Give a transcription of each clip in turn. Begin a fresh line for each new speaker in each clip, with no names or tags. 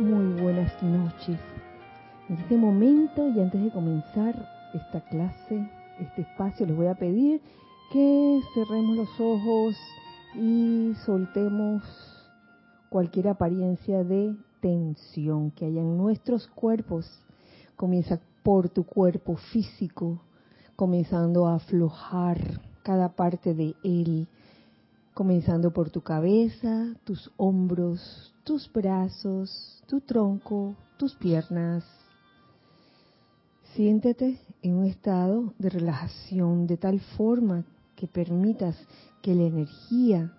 Muy buenas noches. En este momento y antes de comenzar esta clase, este espacio, les voy a pedir que cerremos los ojos y soltemos cualquier apariencia de tensión que haya en nuestros cuerpos. Comienza por tu cuerpo físico, comenzando a aflojar cada parte de él, comenzando por tu cabeza, tus hombros, tus brazos, tu tronco, tus piernas. Siéntete en un estado de relajación de tal forma que permitas que la energía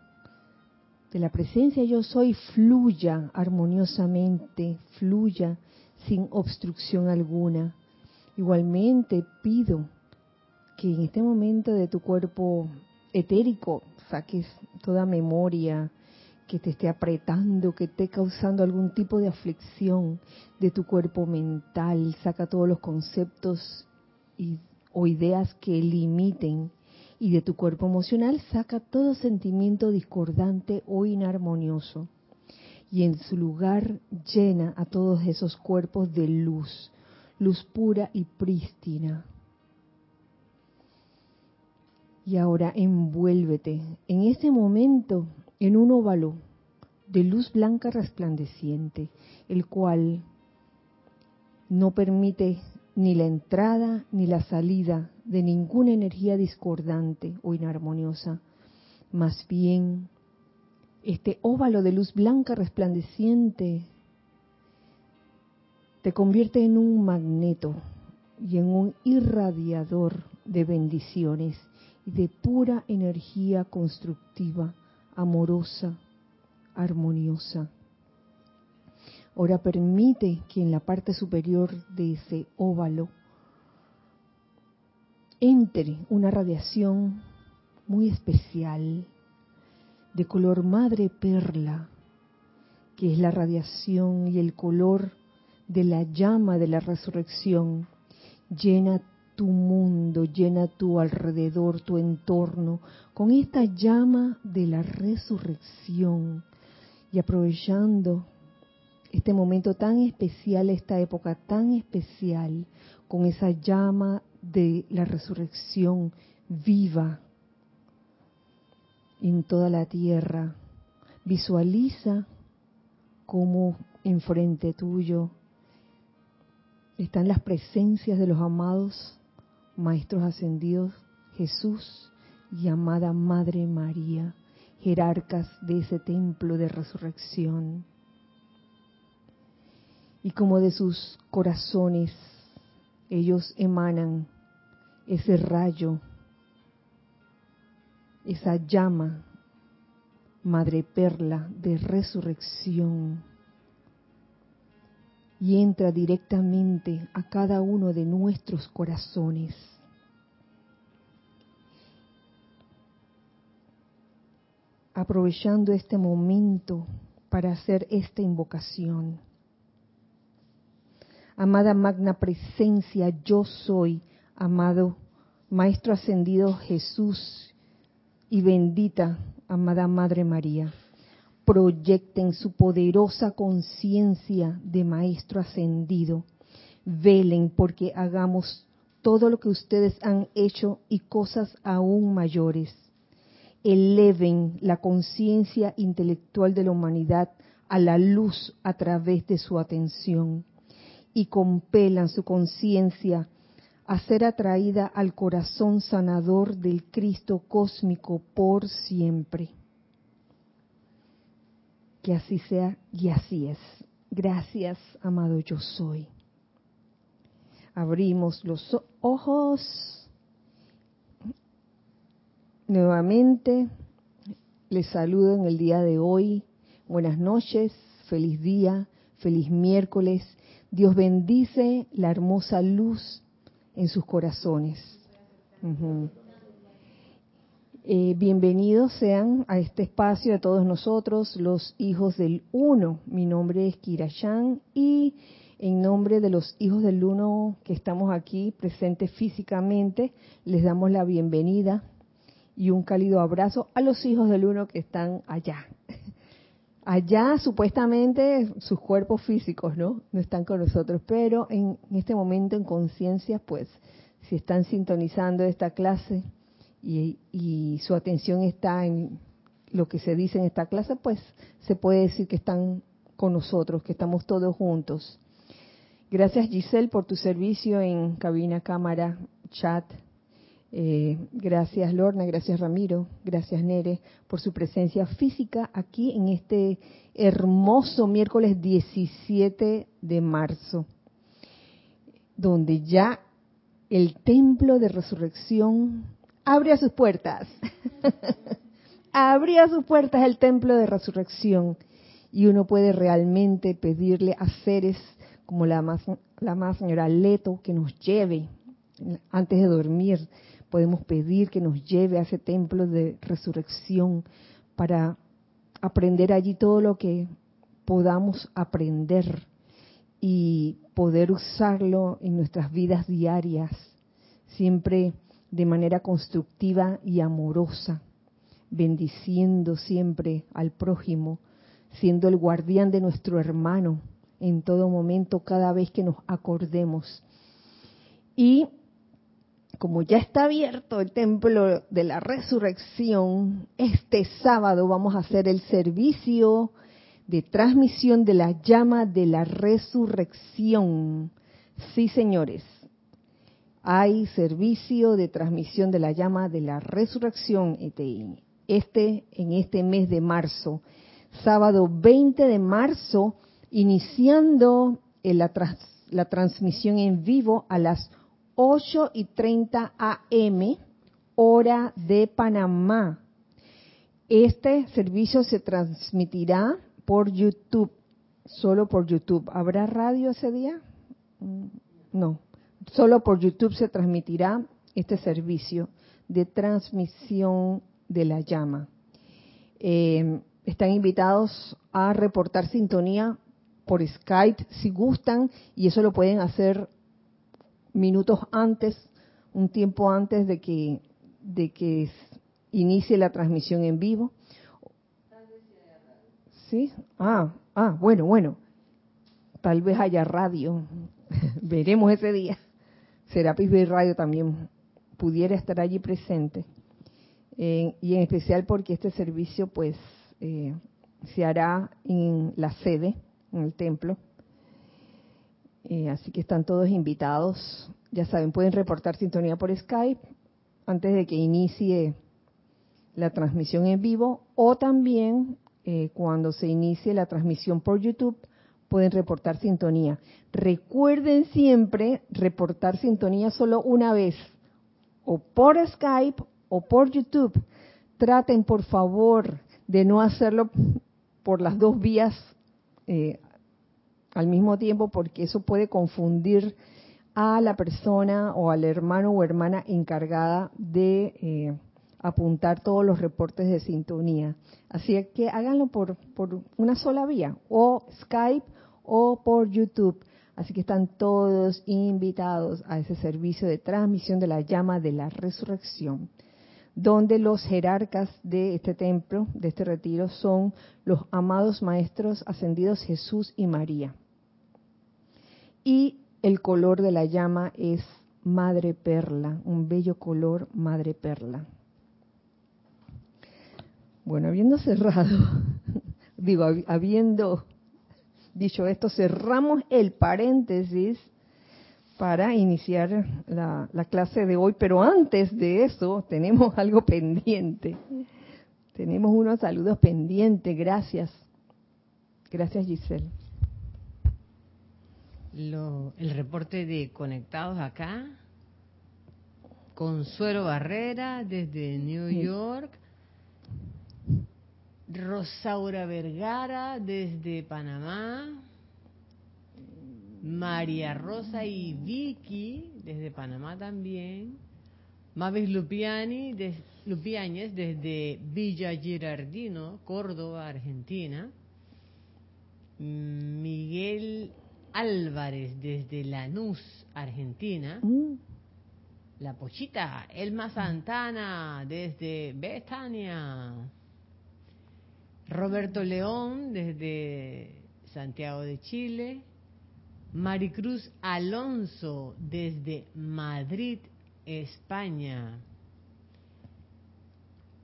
de la presencia yo soy fluya armoniosamente, fluya sin obstrucción alguna. Igualmente pido que en este momento de tu cuerpo etérico saques toda memoria que te esté apretando, que esté causando algún tipo de aflicción de tu cuerpo mental, saca todos los conceptos o ideas que limiten y de tu cuerpo emocional saca todo sentimiento discordante o inarmonioso y en su lugar llena a todos esos cuerpos de luz, luz pura y prístina. Y ahora envuélvete en ese momento en un óvalo de luz blanca resplandeciente, el cual no permite ni la entrada ni la salida de ninguna energía discordante o inarmoniosa. Más bien, este óvalo de luz blanca resplandeciente te convierte en un magneto y en un irradiador de bendiciones de pura energía constructiva, amorosa, armoniosa. Ahora permite que en la parte superior de ese óvalo entre una radiación muy especial de color madre perla, que es la radiación y el color de la llama de la resurrección, llena tu mundo, llena tu alrededor, tu entorno, con esta llama de la resurrección. Y aprovechando este momento tan especial, esta época tan especial, con esa llama de la resurrección viva en toda la tierra. Visualiza cómo enfrente tuyo están las presencias de los amados Maestros Ascendidos Jesús y amada Madre María, jerarcas de ese templo de resurrección. Y como de sus corazones ellos emanan ese rayo, esa llama, Madre Perla de resurrección, y entra directamente a cada uno de nuestros corazones. Aprovechando este momento para hacer esta invocación. Amada magna presencia, yo soy, amado Maestro ascendido Jesús y bendita, amada Madre María proyecten su poderosa conciencia de Maestro ascendido. Velen porque hagamos todo lo que ustedes han hecho y cosas aún mayores. Eleven la conciencia intelectual de la humanidad a la luz a través de su atención y compelan su conciencia a ser atraída al corazón sanador del Cristo cósmico por siempre. Que así sea y así es. Gracias, amado yo soy. Abrimos los ojos. Nuevamente les saludo en el día de hoy. Buenas noches, feliz día, feliz miércoles. Dios bendice la hermosa luz en sus corazones. Eh, bienvenidos sean a este espacio a todos nosotros, los hijos del Uno. Mi nombre es Kira y en nombre de los hijos del Uno que estamos aquí presentes físicamente, les damos la bienvenida y un cálido abrazo a los hijos del Uno que están allá, Allá supuestamente sus cuerpos físicos, ¿no? No están con nosotros, pero en, este momento en conciencia, pues, si están sintonizando esta clase y, y su atención está en lo que se dice en esta clase, pues se puede decir que están con nosotros, que estamos todos juntos. Gracias Giselle por tu servicio en cabina, cámara, chat, eh, gracias Lorna, gracias Ramiro, gracias Nere por su presencia física aquí en este hermoso miércoles 17 de marzo, donde ya el templo de resurrección abre sus puertas. Abría sus puertas el templo de resurrección. Y uno puede realmente pedirle a seres como la más, la más señora Leto que nos lleve. Antes de dormir podemos pedir que nos lleve a ese templo de resurrección para aprender allí todo lo que podamos aprender y poder usarlo en nuestras vidas diarias, siempre de manera constructiva y amorosa, bendiciendo siempre al prójimo, siendo el guardián de nuestro hermano en todo momento, cada vez que nos acordemos. Y como ya está abierto el templo de la resurrección, este sábado vamos a hacer el servicio de transmisión de la llama de la resurrección. Sí, señores, hay servicio de transmisión de la llama de la resurrección este en este mes de marzo, sábado 20 de marzo, iniciando la, la transmisión en vivo a las 8 y 30 AM, hora de Panamá. Este servicio se transmitirá por YouTube, solo por YouTube. ¿Habrá radio ese día? Mm, no, solo por YouTube se transmitirá este servicio de transmisión de la llama. Eh, están invitados a reportar sintonía por Skype si gustan y eso lo pueden hacer minutos antes, un tiempo antes de que, de que inicie la transmisión en vivo. ¿Sí? Ah, ah, bueno, bueno. Tal vez haya radio. Veremos ese día. Serapis Bay Radio también pudiera estar allí presente. Y en especial porque este servicio pues eh, se hará en la sede, en el templo, eh, así que están todos invitados. Ya saben, pueden reportar sintonía por Skype antes de que inicie la transmisión en vivo o también eh, cuando se inicie la transmisión por YouTube pueden reportar sintonía. Recuerden siempre reportar sintonía solo una vez, o por Skype o por YouTube. Traten, por favor, de no hacerlo por las dos vías eh, al mismo tiempo porque eso puede confundir a la persona o al hermano o hermana encargada de eh, apuntar todos los reportes de sintonía. Así que háganlo por, por una sola vía, o Skype o por YouTube. Así que están todos invitados a ese servicio de transmisión de la llama de la resurrección, donde los jerarcas de este templo, de este retiro, son los amados maestros ascendidos Jesús y María y el color de la llama es madre perla, un bello color madre perla. Bueno, habiendo cerrado, digo, habiendo dicho esto, cerramos el paréntesis para iniciar la, la, clase de hoy, pero antes de eso tenemos algo pendiente. Tenemos unos saludos pendientes, gracias. Gracias Giselle
el reporte de conectados acá. Consuelo Barrera desde New York. Rosaura Vergara desde Panamá. María Rosa y Vicky desde Panamá también. Mavis Lupiani, Lupiáñez desde Villa Girardino, Córdoba, Argentina. Miguel Álvarez desde Lanús, Argentina. La Pochita, Elma Santana desde Betania. Roberto León desde Santiago de Chile. Maricruz Alonso desde Madrid, España.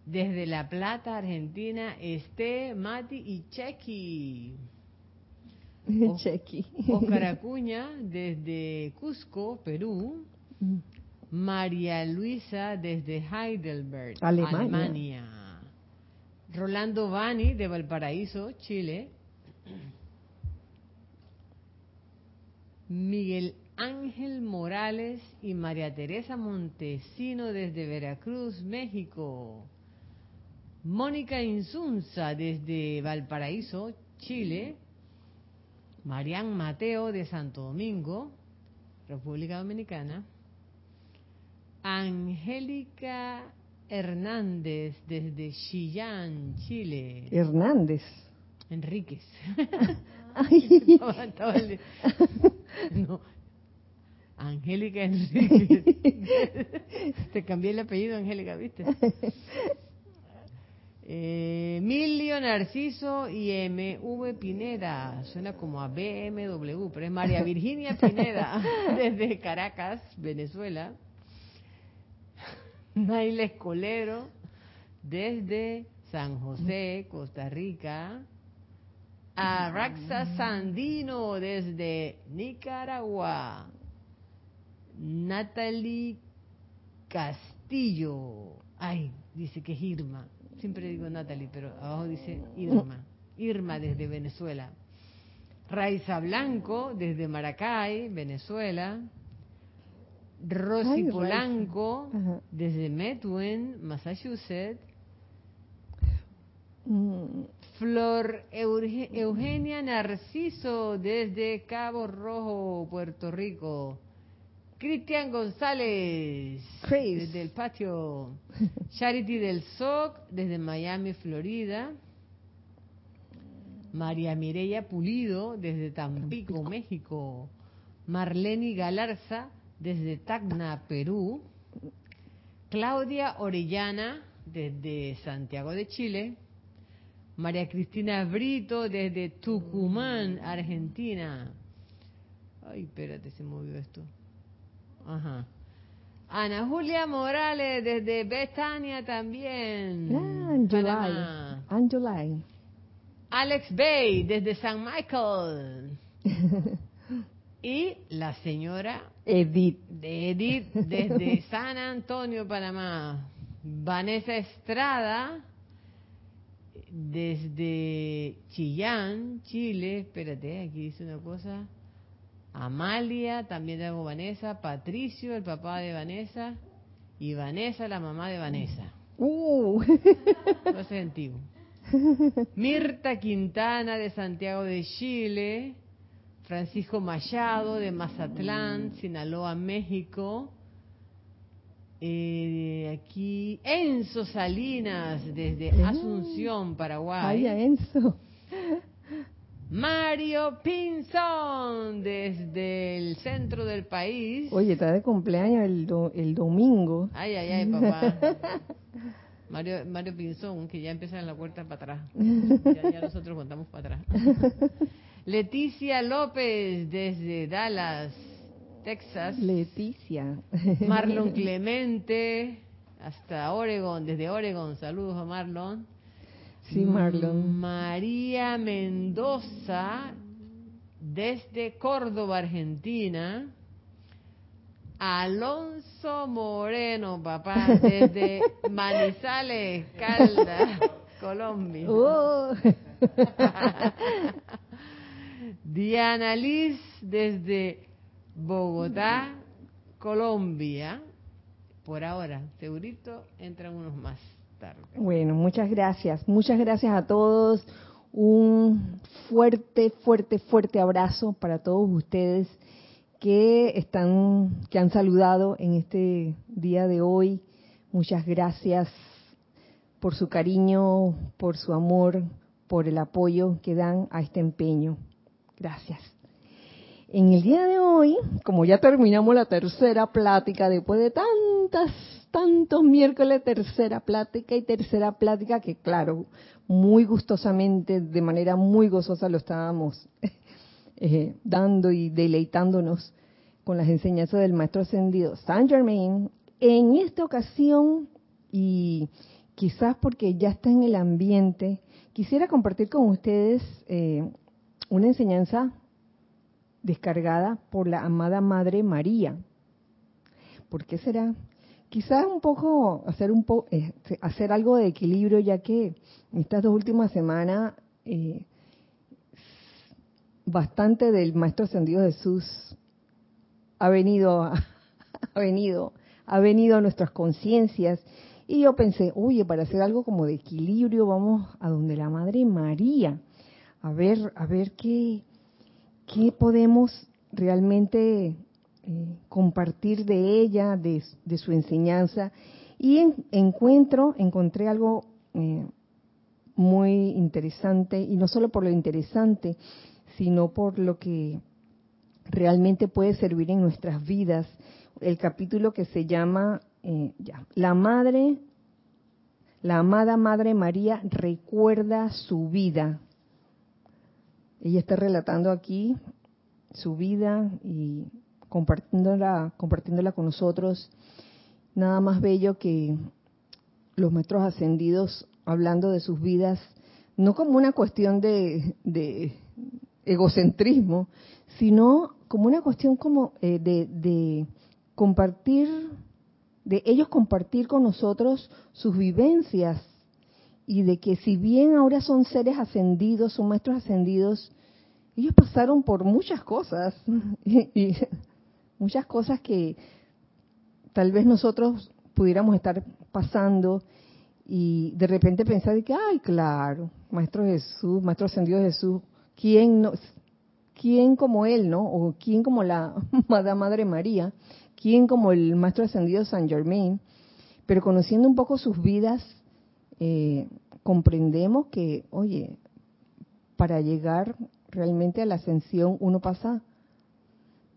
Desde La Plata, Argentina, Este, Mati y Chequi.
Chequi.
Oscar Acuña desde Cusco, Perú.
Mm.
María Luisa desde Heidelberg,
Alemania.
Alemania. Rolando Bani de Valparaíso, Chile. Miguel Ángel Morales y María Teresa Montesino desde Veracruz, México. Mónica Insunza desde Valparaíso, Chile. Marian Mateo de Santo Domingo, República Dominicana. Angélica Hernández desde Chillán, Chile.
Hernández.
Enríquez.
Ay.
No. Angélica Enríquez. Te cambié el apellido, Angélica, ¿viste? Eh, Emilio Narciso y MV Pineda. Suena como a BMW, pero es María Virginia Pineda, desde Caracas, Venezuela. Naila Escolero, desde San José, Costa Rica. Araxa Sandino, desde Nicaragua. Natalie Castillo. Ay, dice que es Irma. Siempre digo Natalie, pero abajo dice Irma. Irma desde Venezuela. Raiza Blanco desde Maracay, Venezuela. Rosy
Ay.
Polanco
Ajá.
desde Methuen, Massachusetts.
Mm,
Flor Euge- Eugenia Narciso desde Cabo Rojo, Puerto Rico. Cristian González
Chris.
desde el patio. Charity del SOC desde Miami, Florida. María Mireya Pulido desde Tampico, México. Marlene Galarza desde Tacna, Perú. Claudia Orellana desde Santiago de Chile. María Cristina Brito desde Tucumán, Argentina. Ay, espérate, se movió esto. Ajá. Ana Julia Morales desde Betania también.
Ah.
Alex Bay desde San Michael. Y la señora
Edith.
de Edith desde San Antonio, Panamá. Vanessa Estrada desde Chillán, Chile. Espérate, aquí dice una cosa. Amalia, también tengo Vanessa. Patricio, el papá de Vanessa. Y Vanessa, la mamá de Vanessa.
Uh.
No es antiguo. Mirta Quintana de Santiago de Chile. Francisco Machado de Mazatlán, Sinaloa, México. Eh, aquí Enzo Salinas desde Asunción,
Ay,
Paraguay.
Enzo.
Mario Pinzón desde el centro del país.
Oye, está de cumpleaños el, do- el domingo.
Ay, ay, ay, papá. Mario, Mario Pinzón, que ya empieza en la puerta para atrás. Ya, ya nosotros contamos para atrás. Leticia López desde Dallas, Texas.
Leticia.
Marlon Clemente hasta Oregon, desde Oregon. Saludos a Marlon.
Sí, Marlon.
María Mendoza desde Córdoba, Argentina. Alonso Moreno, papá, desde Manizales, Caldas, Colombia.
Oh.
Diana Liz desde Bogotá, Colombia. Por ahora, segurito entran unos más tarde.
Bueno, muchas gracias. Muchas gracias a todos. Un fuerte, fuerte, fuerte abrazo para todos ustedes que están, que han saludado en este día de hoy. Muchas gracias por su cariño, por su amor, por el apoyo que dan a este empeño. Gracias. En el día de hoy, como ya terminamos la tercera plática después de tantas tantos miércoles, tercera plática y tercera plática, que claro, muy gustosamente, de manera muy gozosa lo estábamos eh, dando y deleitándonos con las enseñanzas del Maestro Ascendido Saint Germain. En esta ocasión, y quizás porque ya está en el ambiente, quisiera compartir con ustedes eh, una enseñanza descargada por la amada Madre María. ¿Por qué será? Quizás un poco hacer un po eh, hacer algo de equilibrio, ya que en estas dos últimas semanas eh, bastante del Maestro Ascendido Jesús ha venido, ha venido, ha venido a nuestras conciencias y yo pensé, oye, para hacer algo como de equilibrio, vamos a donde la Madre María, a ver, a ver qué, qué podemos realmente eh, compartir de ella, de, su enseñanza. Y encuentro, encontré algo eh, muy interesante, y no solo por lo interesante, sino por lo que realmente puede servir en nuestras vidas. El capítulo que se llama eh, ya, La Madre, la amada Madre María recuerda su vida. Ella está relatando aquí su vida y compartiéndola, compartiéndola con nosotros. Nada más bello que los maestros ascendidos hablando de sus vidas, no como una cuestión de, egocentrismo, sino como una cuestión como eh, de, de compartir, de ellos compartir con nosotros sus vivencias y de que si bien ahora son seres ascendidos, son maestros ascendidos, ellos pasaron por muchas cosas, y, muchas cosas que tal vez nosotros pudiéramos estar pasando y de repente pensar que, ay, claro, Maestro Jesús, Maestro Ascendido Jesús, ¿quién, no, ¿quién como Él, no? O ¿quién como la Madre María? ¿Quién como el Maestro Ascendido San Germain? Pero conociendo un poco sus vidas, eh, comprendemos que, oye, para llegar realmente a la ascensión uno pasa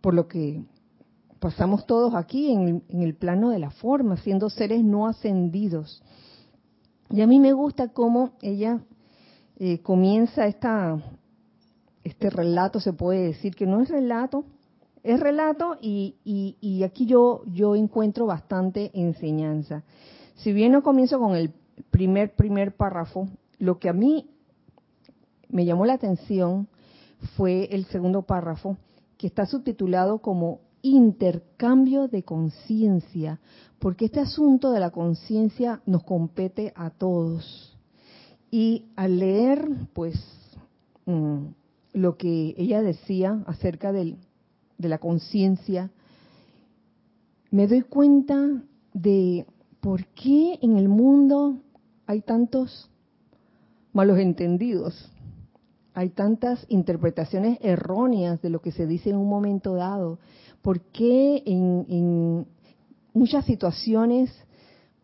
por lo que pasamos todos aquí en, el plano de la forma, siendo seres no ascendidos. Y a mí me gusta cómo ella eh, comienza esta, este relato, se puede decir que no es relato, es relato y, y, aquí yo, yo encuentro bastante enseñanza. Si bien no comienzo con el primer, primer párrafo, lo que a mí me llamó la atención fue el segundo párrafo, que está subtitulado como intercambio de conciencia, porque este asunto de la conciencia nos compete a todos. Y al leer, pues, mm, lo que ella decía acerca de la conciencia, me doy cuenta de por qué en el mundo hay tantos malos entendidos hay tantas interpretaciones erróneas de lo que se dice en un momento dado? ¿Por qué en, muchas situaciones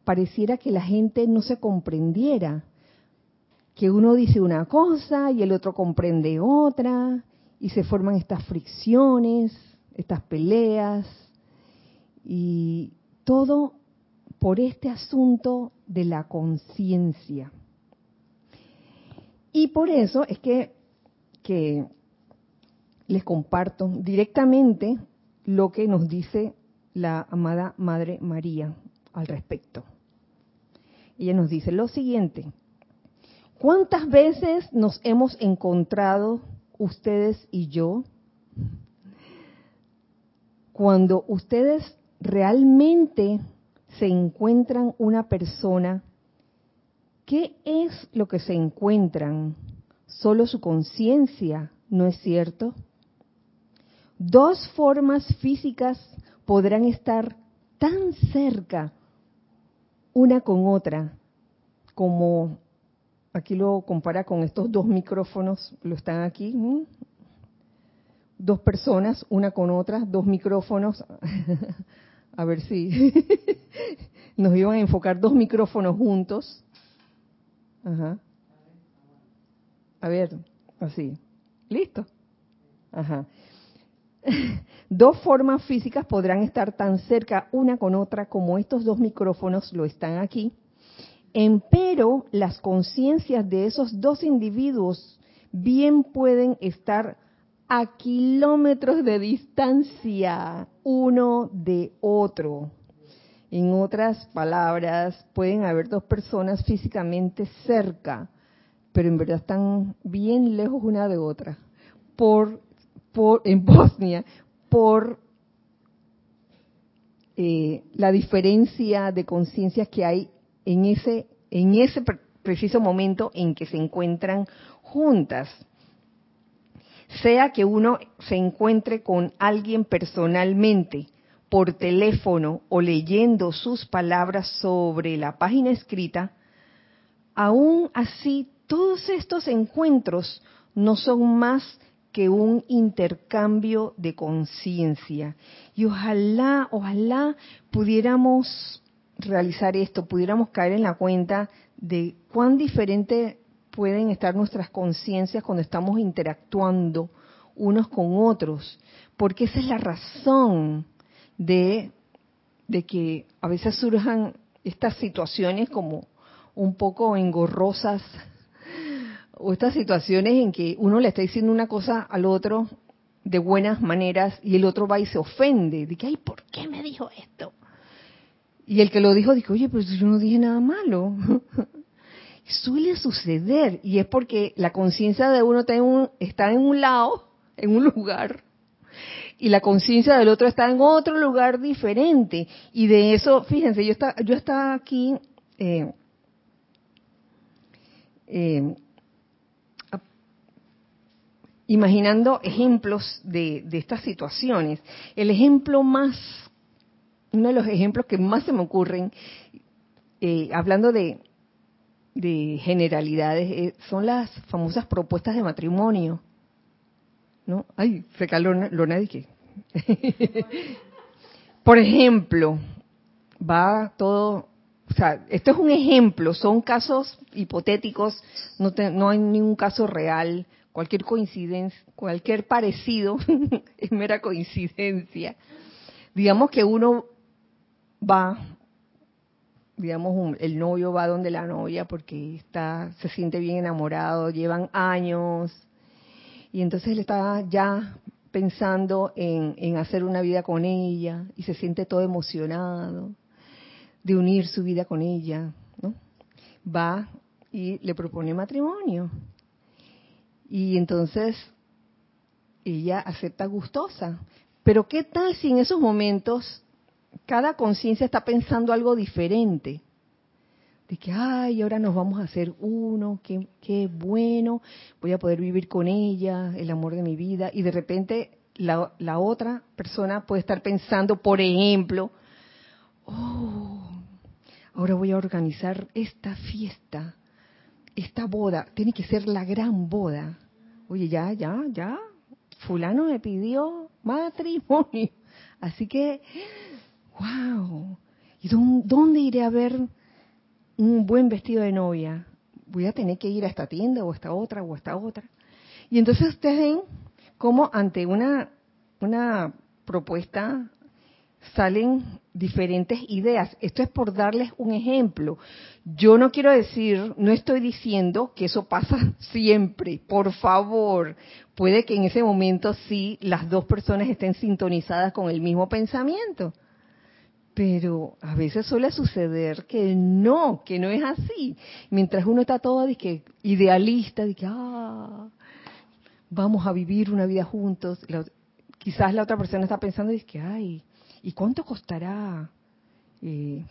pareciera que la gente no se comprendiera? Que uno dice una cosa y el otro comprende otra y se forman estas fricciones, estas peleas y todo por este asunto de la conciencia. Y por eso es que les comparto directamente lo que nos dice la amada Madre María al respecto. Ella nos dice lo siguiente, ¿cuántas veces nos hemos encontrado ustedes y yo cuando ustedes realmente se encuentran una persona? ¿Qué es lo que se encuentran? solo su conciencia, ¿no es cierto? Dos formas físicas podrán estar tan cerca una con otra, como aquí lo compara con estos dos micrófonos, lo están aquí, dos personas, una con otra, dos micrófonos, a ver si nos iban a enfocar dos micrófonos juntos. Ajá. A ver, así. ¿Listo? Ajá. dos formas físicas podrán estar tan cerca una con otra como estos dos micrófonos lo están aquí. Empero las conciencias de esos dos individuos bien pueden estar a kilómetros de distancia uno de otro. En otras palabras, pueden haber dos personas físicamente cerca, pero en verdad están bien lejos una de otra. Por, por en Bosnia, por eh, la diferencia de conciencias que hay en ese, en ese preciso momento en que se encuentran juntas. Sea que uno se encuentre con alguien personalmente, por teléfono o leyendo sus palabras sobre la página escrita, aún así todos estos encuentros no son más que un intercambio de conciencia. Y ojalá, ojalá pudiéramos realizar esto, pudiéramos caer en la cuenta de cuán diferente pueden estar nuestras conciencias cuando estamos interactuando unos con otros, porque esa es la razón de, de que a veces surjan estas situaciones como un poco engorrosas o estas situaciones en que uno le está diciendo una cosa al otro de buenas maneras y el otro va y se ofende, de ay, ¿por qué me dijo esto? Y el que lo dijo dijo, oye, pero yo no dije nada malo. Suele suceder y es porque la conciencia de uno está en, un, lado, en un lugar, y la conciencia del otro está en otro lugar diferente. Y de eso, fíjense, yo está, yo estaba aquí eh, eh, imaginando ejemplos de, estas situaciones. El ejemplo más, uno de los ejemplos que más se me ocurren, eh, hablando de, de generalidades, son las famosas propuestas de matrimonio. ¿no? Ay, se caló Lona que. Por ejemplo, va todo, o sea, esto es un ejemplo, son casos hipotéticos, no, no hay ningún caso real, cualquier coincidencia, cualquier parecido es mera coincidencia. Digamos que uno va, digamos, el novio va donde la novia porque está, se siente bien enamorado, llevan años, y entonces él está ya pensando en, hacer una vida con ella y se siente todo emocionado de unir su vida con ella, ¿no? Va y le propone matrimonio. Y entonces ella acepta gustosa. Pero ¿qué tal si en esos momentos cada conciencia está pensando algo diferente? de que, ay, ahora nos vamos a hacer uno, qué, qué bueno, voy a poder vivir con ella, el amor de mi vida, y de repente la, la otra persona puede estar pensando, por ejemplo, oh, ahora voy a organizar esta fiesta, esta boda, tiene que ser la gran boda. Oye, ya, ya, ya, fulano me pidió matrimonio. Así que, wow, ¿y dónde iré a ver un buen vestido de novia, voy a tener que ir a esta tienda o a esta otra o a esta otra. Y entonces ustedes ven cómo ante una, una propuesta salen diferentes ideas. Esto es por darles un ejemplo. Yo no quiero decir, no estoy diciendo que eso pasa siempre. Por favor, puede que en ese momento sí las dos personas estén sintonizadas con el mismo pensamiento. Pero a veces suele suceder que no, que no es así. Mientras uno está todo idealista, de que ah, vamos a vivir una vida juntos, quizás la otra persona está pensando de que ay, ¿y cuánto costará eh,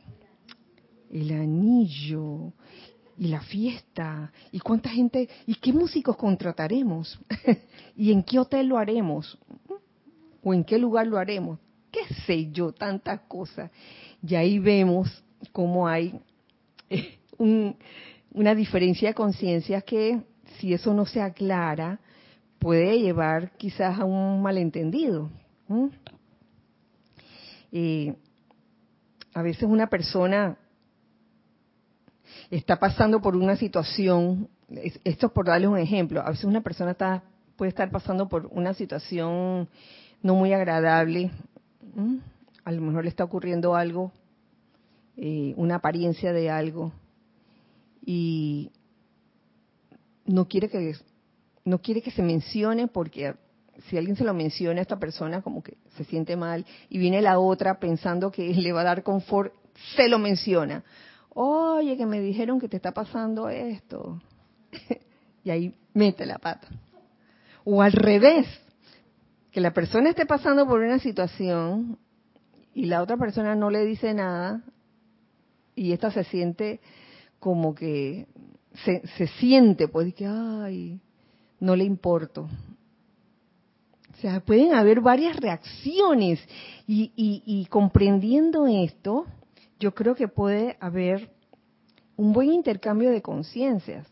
el anillo y la fiesta? ¿Y cuánta gente? ¿Y qué músicos contrataremos? ¿Y en qué hotel lo haremos? ¿O en qué lugar lo haremos? Qué sé yo, tantas cosas. Y ahí vemos cómo hay eh, una diferencia de conciencia que si eso no se aclara, puede llevar quizás a un malentendido. Eh, a veces una persona está pasando por una situación, esto es por darles un ejemplo, a veces una persona está, puede estar pasando por una situación no muy agradable. A lo mejor le está ocurriendo algo, eh, una apariencia de algo, y no quiere que no quiere que se mencione porque si alguien se lo menciona a esta persona como que se siente mal y viene la otra pensando que le va a dar confort, se lo menciona. Oye, que me dijeron que te está pasando esto. y ahí mete la pata. O al revés, que la persona esté pasando por una situación y la otra persona no le dice nada y esta se siente como que se, siente pues que ay no le importo o sea pueden haber varias reacciones y, y comprendiendo esto yo creo que puede haber un buen intercambio de conciencias.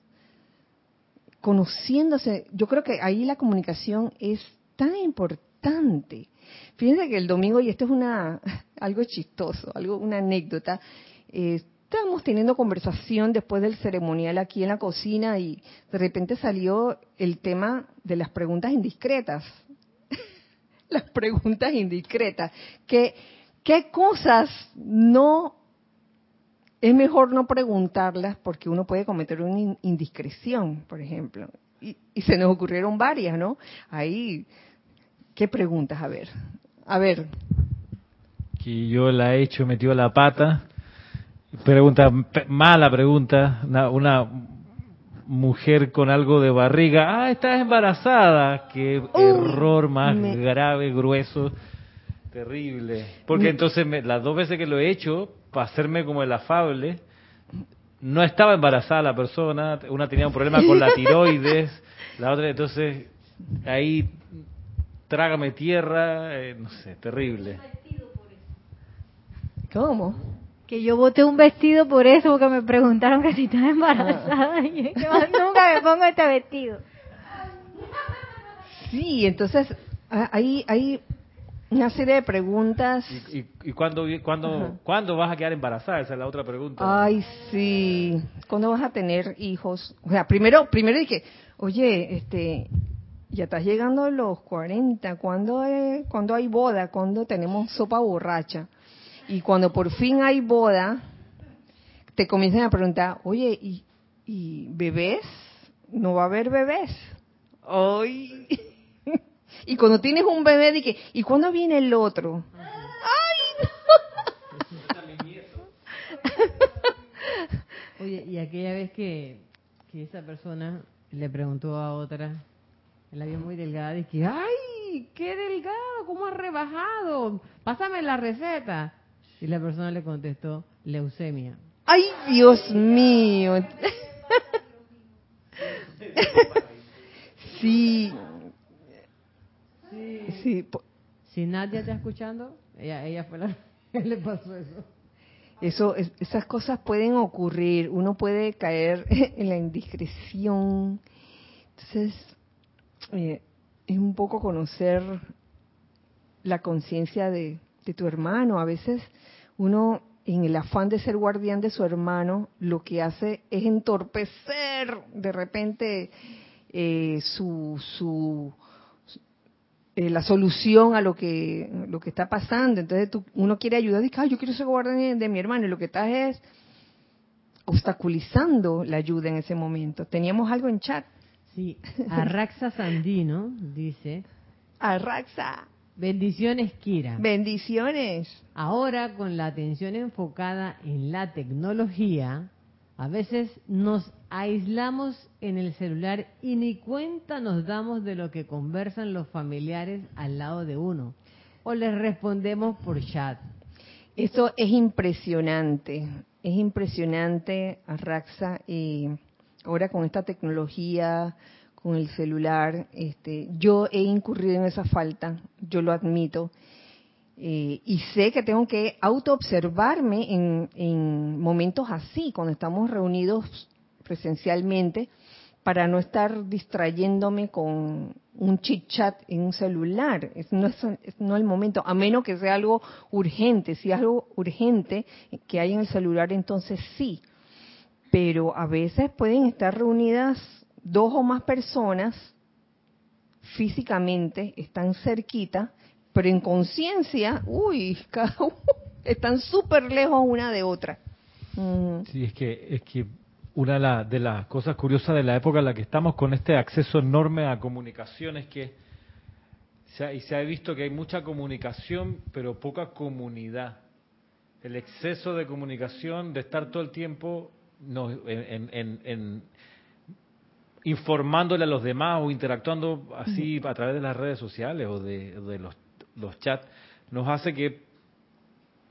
Conociéndose yo creo que ahí la comunicación es tan importante. Fíjense que el domingo, y esto es una algo chistoso, algo una anécdota, eh, estábamos teniendo conversación después del ceremonial aquí en la cocina y de repente salió el tema de las preguntas indiscretas. las preguntas indiscretas. Que, ¿Qué cosas no es mejor no preguntarlas porque uno puede cometer una indiscreción, por ejemplo? Y, y se nos ocurrieron varias, ¿no? Ahí ¿Qué preguntas? A ver. A ver.
Que yo la he hecho, metió la pata. Pregunta, mala pregunta. Una, mujer con algo de barriga. Ah, estás embarazada. Qué error más grave, grueso, terrible. Porque entonces las dos veces que lo he hecho, para hacerme como el afable, no estaba embarazada la persona. Una tenía un problema con la tiroides. La otra, entonces, ahí trágame tierra, eh, no sé, terrible.
¿Cómo?
Que yo boté un vestido por eso, porque me preguntaron que si estaba embarazada. Y yo nunca me pongo este vestido.
Sí, entonces hay, hay una serie de preguntas.
¿Y, y, cuándo, cuándo, vas a quedar embarazada? Esa es la otra pregunta.
Ay, sí. ¿Cuándo vas a tener hijos? O sea, primero, primero dije, oye, este, ya estás llegando a los 40, ¿cuándo, cuando hay boda? ¿Cuándo tenemos sopa borracha? Y cuando por fin hay boda, te comienzan a preguntar, oye, ¿y, y bebés? ¿No va a haber bebés? Ay. y cuando tienes un bebé, dije, ¿y cuándo viene el otro? ¡Ay,
Oye, y aquella vez que, que esa persona le preguntó a otra, la vio muy delgada y que, ¡ay! ¡Qué delgado! ¿Cómo ha rebajado? Pásame la receta. Y la persona le contestó, leucemia.
¡Ay, Dios mío! sí.
Sí. Si Nadia está escuchando, ella, ella fue la que le pasó eso.
Eso, esas cosas pueden ocurrir. Uno puede caer en la indiscreción. Entonces, eh, es un poco conocer la conciencia de, tu hermano. A veces uno, en el afán de ser guardián de su hermano, lo que hace es entorpecer de repente eh, su, su eh, la solución a lo que lo que está pasando. Entonces uno quiere ayudar y dice, yo quiero ser guardián de mi hermano. Y lo que está es obstaculizando la ayuda en ese momento. Teníamos algo en chat.
Sí, Arraxa Sandino dice.
Arraxa.
Bendiciones, Kira.
Bendiciones.
Ahora, con la atención enfocada en la tecnología, a veces nos aislamos en el celular y ni cuenta nos damos de lo que conversan los familiares al lado de uno. O les respondemos por chat.
Eso es impresionante. Es impresionante, Arraxa. Y ahora con esta tecnología, con el celular, este, yo he incurrido en esa falta, yo lo admito. Eh, y sé que tengo que autoobservarme en, en momentos así, cuando estamos reunidos presencialmente, para no estar distrayéndome con un chit chat en un celular. no es, no el momento, a menos que sea algo urgente. Si es algo urgente que hay en el celular, entonces sí pero a veces pueden estar reunidas dos o más personas físicamente, están cerquita, pero en conciencia, uy, están súper lejos una de otra. Ujú.
Sí, es que, es que una de, la- de las cosas curiosas de la época en la que estamos con este acceso enorme a comunicación es que se y se ha visto que hay mucha comunicación, pero poca comunidad. El exceso de comunicación, de estar todo el tiempo no, en, en- en- informándole a los demás o interactuando así a través de las redes sociales o de, de los, los chats, nos hace que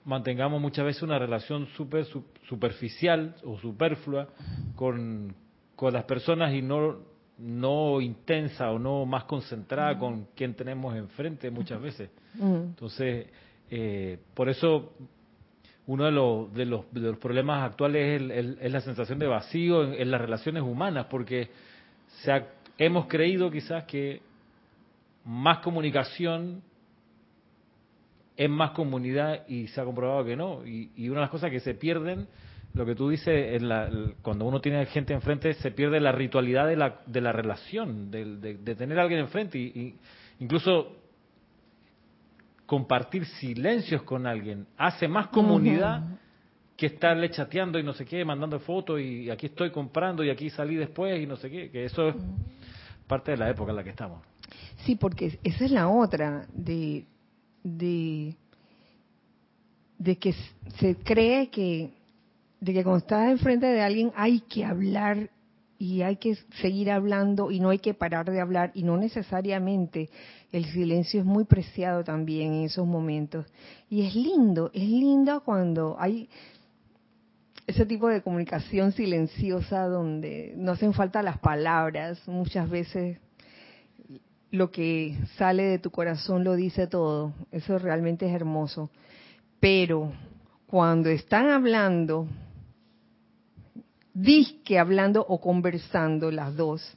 mantengamos muchas veces una relación súper su- superficial o superflua con, con las personas y no, no intensa o no más concentrada con quien tenemos enfrente muchas veces. Entonces, eh, por eso uno de los, de los, de los problemas actuales es, el- es la sensación de vacío en, las relaciones humanas, porque se ha- hemos creído quizás que más comunicación es más comunidad y se ha comprobado que no. Y, una de las cosas que se pierden, lo que tú dices, en la- cuando uno tiene gente enfrente, se pierde la ritualidad de la, de la relación, de, de tener a alguien enfrente. Y, y incluso compartir silencios con alguien. Hace más comunidad que estarle chateando y no sé qué, mandando fotos y aquí estoy comprando y aquí salí después y no sé qué, que eso es parte de la época en la que estamos.
Sí, porque esa es la otra, de, de, de que se cree que, de que cuando estás enfrente de alguien hay que hablar y hay que seguir hablando y no hay que parar de hablar y no necesariamente el silencio es muy preciado también en esos momentos. Y es lindo, es lindo cuando hay ese tipo de comunicación silenciosa donde no hacen falta las palabras, muchas veces lo que sale de tu corazón lo dice todo. Eso realmente es hermoso. Pero cuando están hablando, disque hablando o conversando las dos,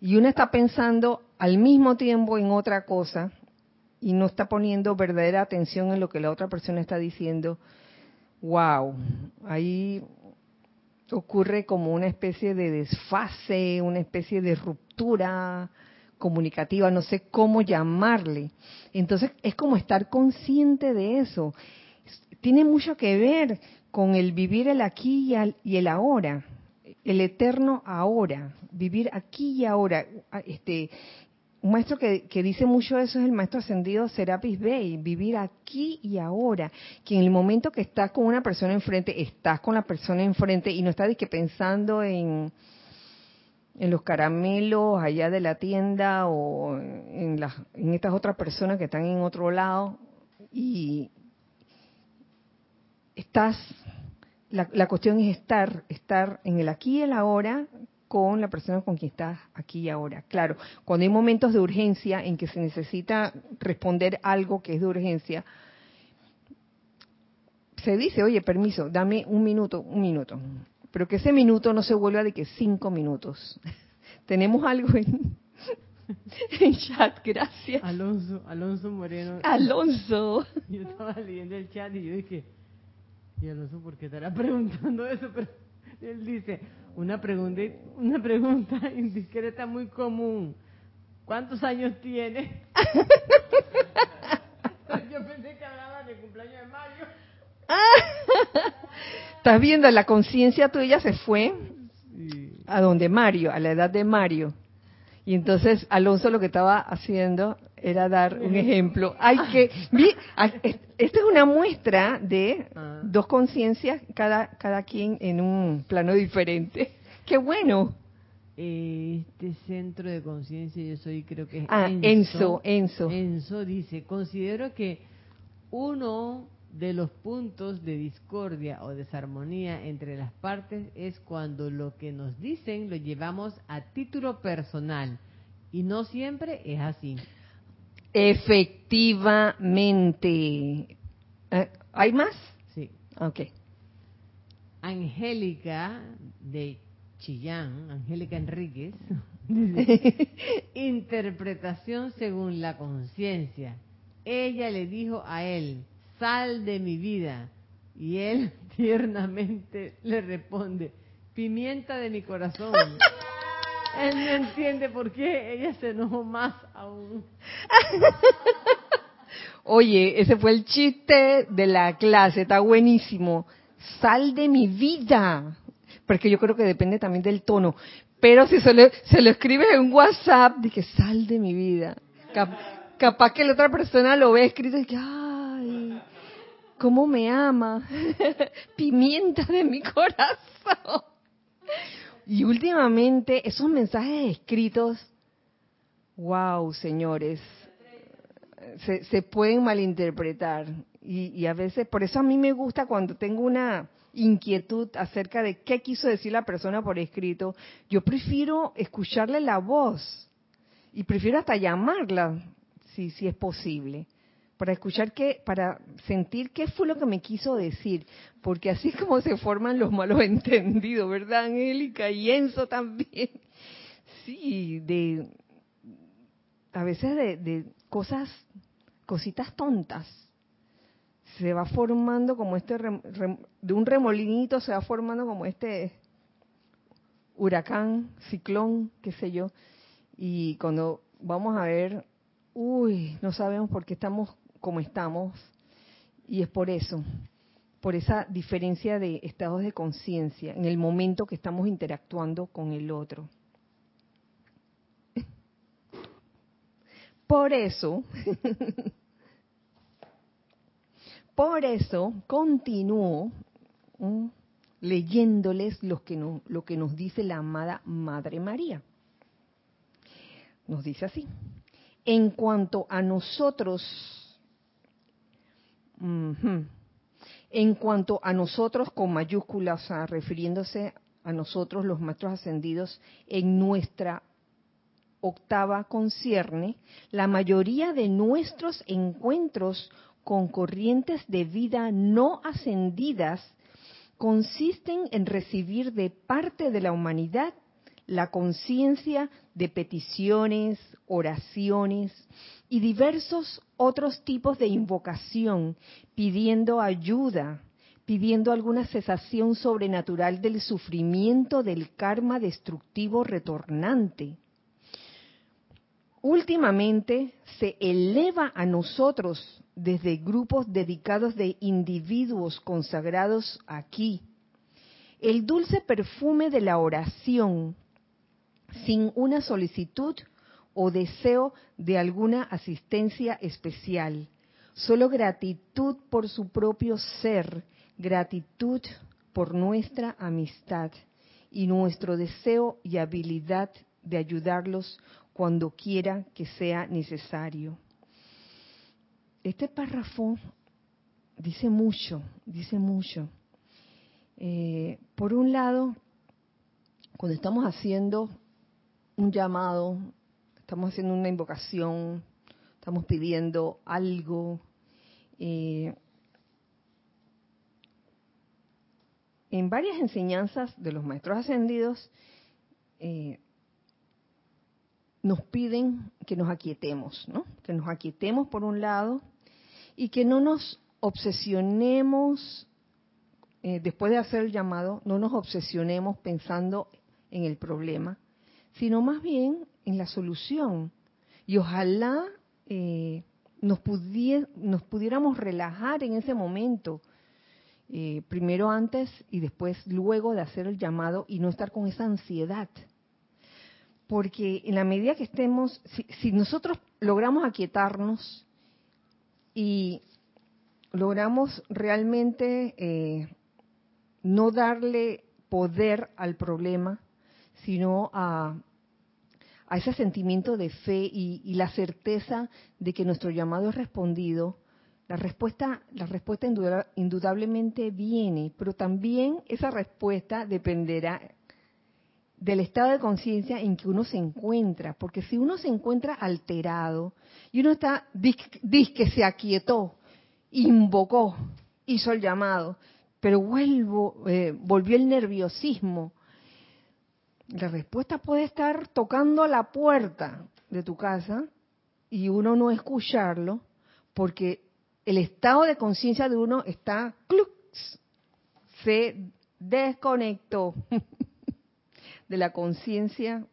y una está pensando al mismo tiempo en otra cosa y no está poniendo verdadera atención en lo que la otra persona está diciendo, wow, ahí ocurre como una especie de desfase, una especie de ruptura comunicativa, no sé cómo llamarle. Entonces es como estar consciente de eso. Tiene mucho que ver con el vivir el aquí y el, ahora, el eterno ahora, vivir aquí y ahora. Este, un maestro que, dice mucho eso es el maestro ascendido Serapis Bey, vivir aquí y ahora, que en el momento que estás con una persona enfrente, estás con la persona enfrente y no estás pensando en, en los caramelos allá de la tienda o en, las, estas otras personas que están en otro lado y estás, la, la cuestión es estar, estar en el aquí y el ahora con la persona con quien estás aquí y ahora. Claro, cuando hay momentos de urgencia en que se necesita responder algo que es de urgencia, se dice, oye, permiso, dame un minuto, un minuto. Pero que ese minuto no se vuelva de que cinco minutos. Tenemos algo en, en chat, gracias.
Alonso, Alonso Moreno.
Alonso.
Yo estaba leyendo el chat y yo dije, y Alonso, ¿por qué estará preguntando eso? Pero él dice, una pregunta, una pregunta indiscreta muy común. ¿Cuántos años tiene? yo pensé que hablaba de cumpleaños de Mario.
Estás viendo, la conciencia tuya se fue
Sí.
a donde Mario, a la edad de Mario. Y entonces Alonso lo que estaba haciendo era dar un ejemplo. Hay que, esta es una muestra de
Ah.
dos conciencias, cada, cada quien en un plano diferente. ¡Qué bueno!
Este centro de conciencia, yo soy, creo que es
Ah, Enzo, Enzo.
Enzo dice, considero que uno de los puntos de discordia o desarmonía entre las partes es cuando lo que nos dicen lo llevamos a título personal y no siempre es así.
Efectivamente. Eh, ¿Hay más?
Sí.
Ok.
Angélica de Chillán, Angélica Enríquez, dice, interpretación según la conciencia. Ella le dijo a él, sal de mi vida. Y él tiernamente le responde, pimienta de mi corazón. Él no entiende por qué ella se enojó más aún.
Oye, ese fue el chiste de la clase, está buenísimo. Sal de mi vida. Porque yo creo que depende también del tono. Pero si se lo, se lo escribes en WhatsApp, dije, sal de mi vida. Cap- capaz que la otra persona lo ve escrito y que, ay, cómo me ama. Pimienta de mi corazón. Y últimamente esos mensajes escritos, wow, señores, se, se pueden malinterpretar. Y, y a veces, por eso a mí me gusta cuando tengo una inquietud acerca de qué quiso decir la persona por escrito, yo prefiero escucharle la voz y prefiero hasta llamarla, si, si es posible, para escuchar qué, para sentir qué fue lo que me quiso decir, porque así es como se forman los malos entendidos, ¿verdad, Angélica? Y Enzo también. Sí, de a veces de, cosas, cositas tontas se va formando como este, de un remolinito se va formando como este huracán, ciclón, qué sé yo. Y cuando vamos a ver, uy, no sabemos por qué estamos como estamos. Y es por eso, por esa diferencia de estados de conciencia en el momento que estamos interactuando con el otro. Por eso, por eso continúo leyéndoles lo que nos dice la amada Madre María. Nos dice así, en cuanto a nosotros, en cuanto a nosotros con mayúsculas, o sea, refiriéndose a nosotros los maestros ascendidos en nuestra octava concierne, la mayoría de nuestros encuentros con corrientes de vida no ascendidas consisten en recibir de parte de la humanidad la conciencia de peticiones, oraciones y diversos otros tipos de invocación, pidiendo ayuda, pidiendo alguna cesación sobrenatural del sufrimiento del karma destructivo retornante. Últimamente se eleva a nosotros desde grupos dedicados de individuos consagrados aquí el dulce perfume de la oración sin una solicitud o deseo de alguna asistencia especial, solo gratitud por su propio ser, gratitud por nuestra amistad y nuestro deseo y habilidad de ayudarlos cuando quiera que sea necesario. Este párrafo dice mucho, dice mucho. Eh, por un lado, cuando estamos haciendo un llamado, estamos haciendo una invocación, estamos pidiendo algo, eh, en varias enseñanzas de los maestros ascendidos, eh, nos piden que nos aquietemos, ¿no? Que nos aquietemos por un lado y que no nos obsesionemos, eh, después de hacer el llamado, no nos obsesionemos pensando en el problema, sino más bien en la solución. Y ojalá eh, nos, nos pudiéramos relajar en ese momento, eh, primero antes y después luego de hacer el llamado y no estar con esa ansiedad. Porque en la medida que estemos, si, si nosotros logramos aquietarnos y logramos realmente eh, no darle poder al problema, sino a, a ese sentimiento de fe y, la certeza de que nuestro llamado es respondido, la respuesta, la respuesta induda- indudablemente viene, pero también esa respuesta dependerá del estado de conciencia en que uno se encuentra, porque si uno se encuentra alterado y uno está, dice que se aquietó, invocó, hizo el llamado, pero vuelvo, eh, volvió el nerviosismo, la respuesta puede estar tocando a la puerta de tu casa y uno no escucharlo porque el estado de conciencia de uno está ¡clux! se desconectó de la conciencia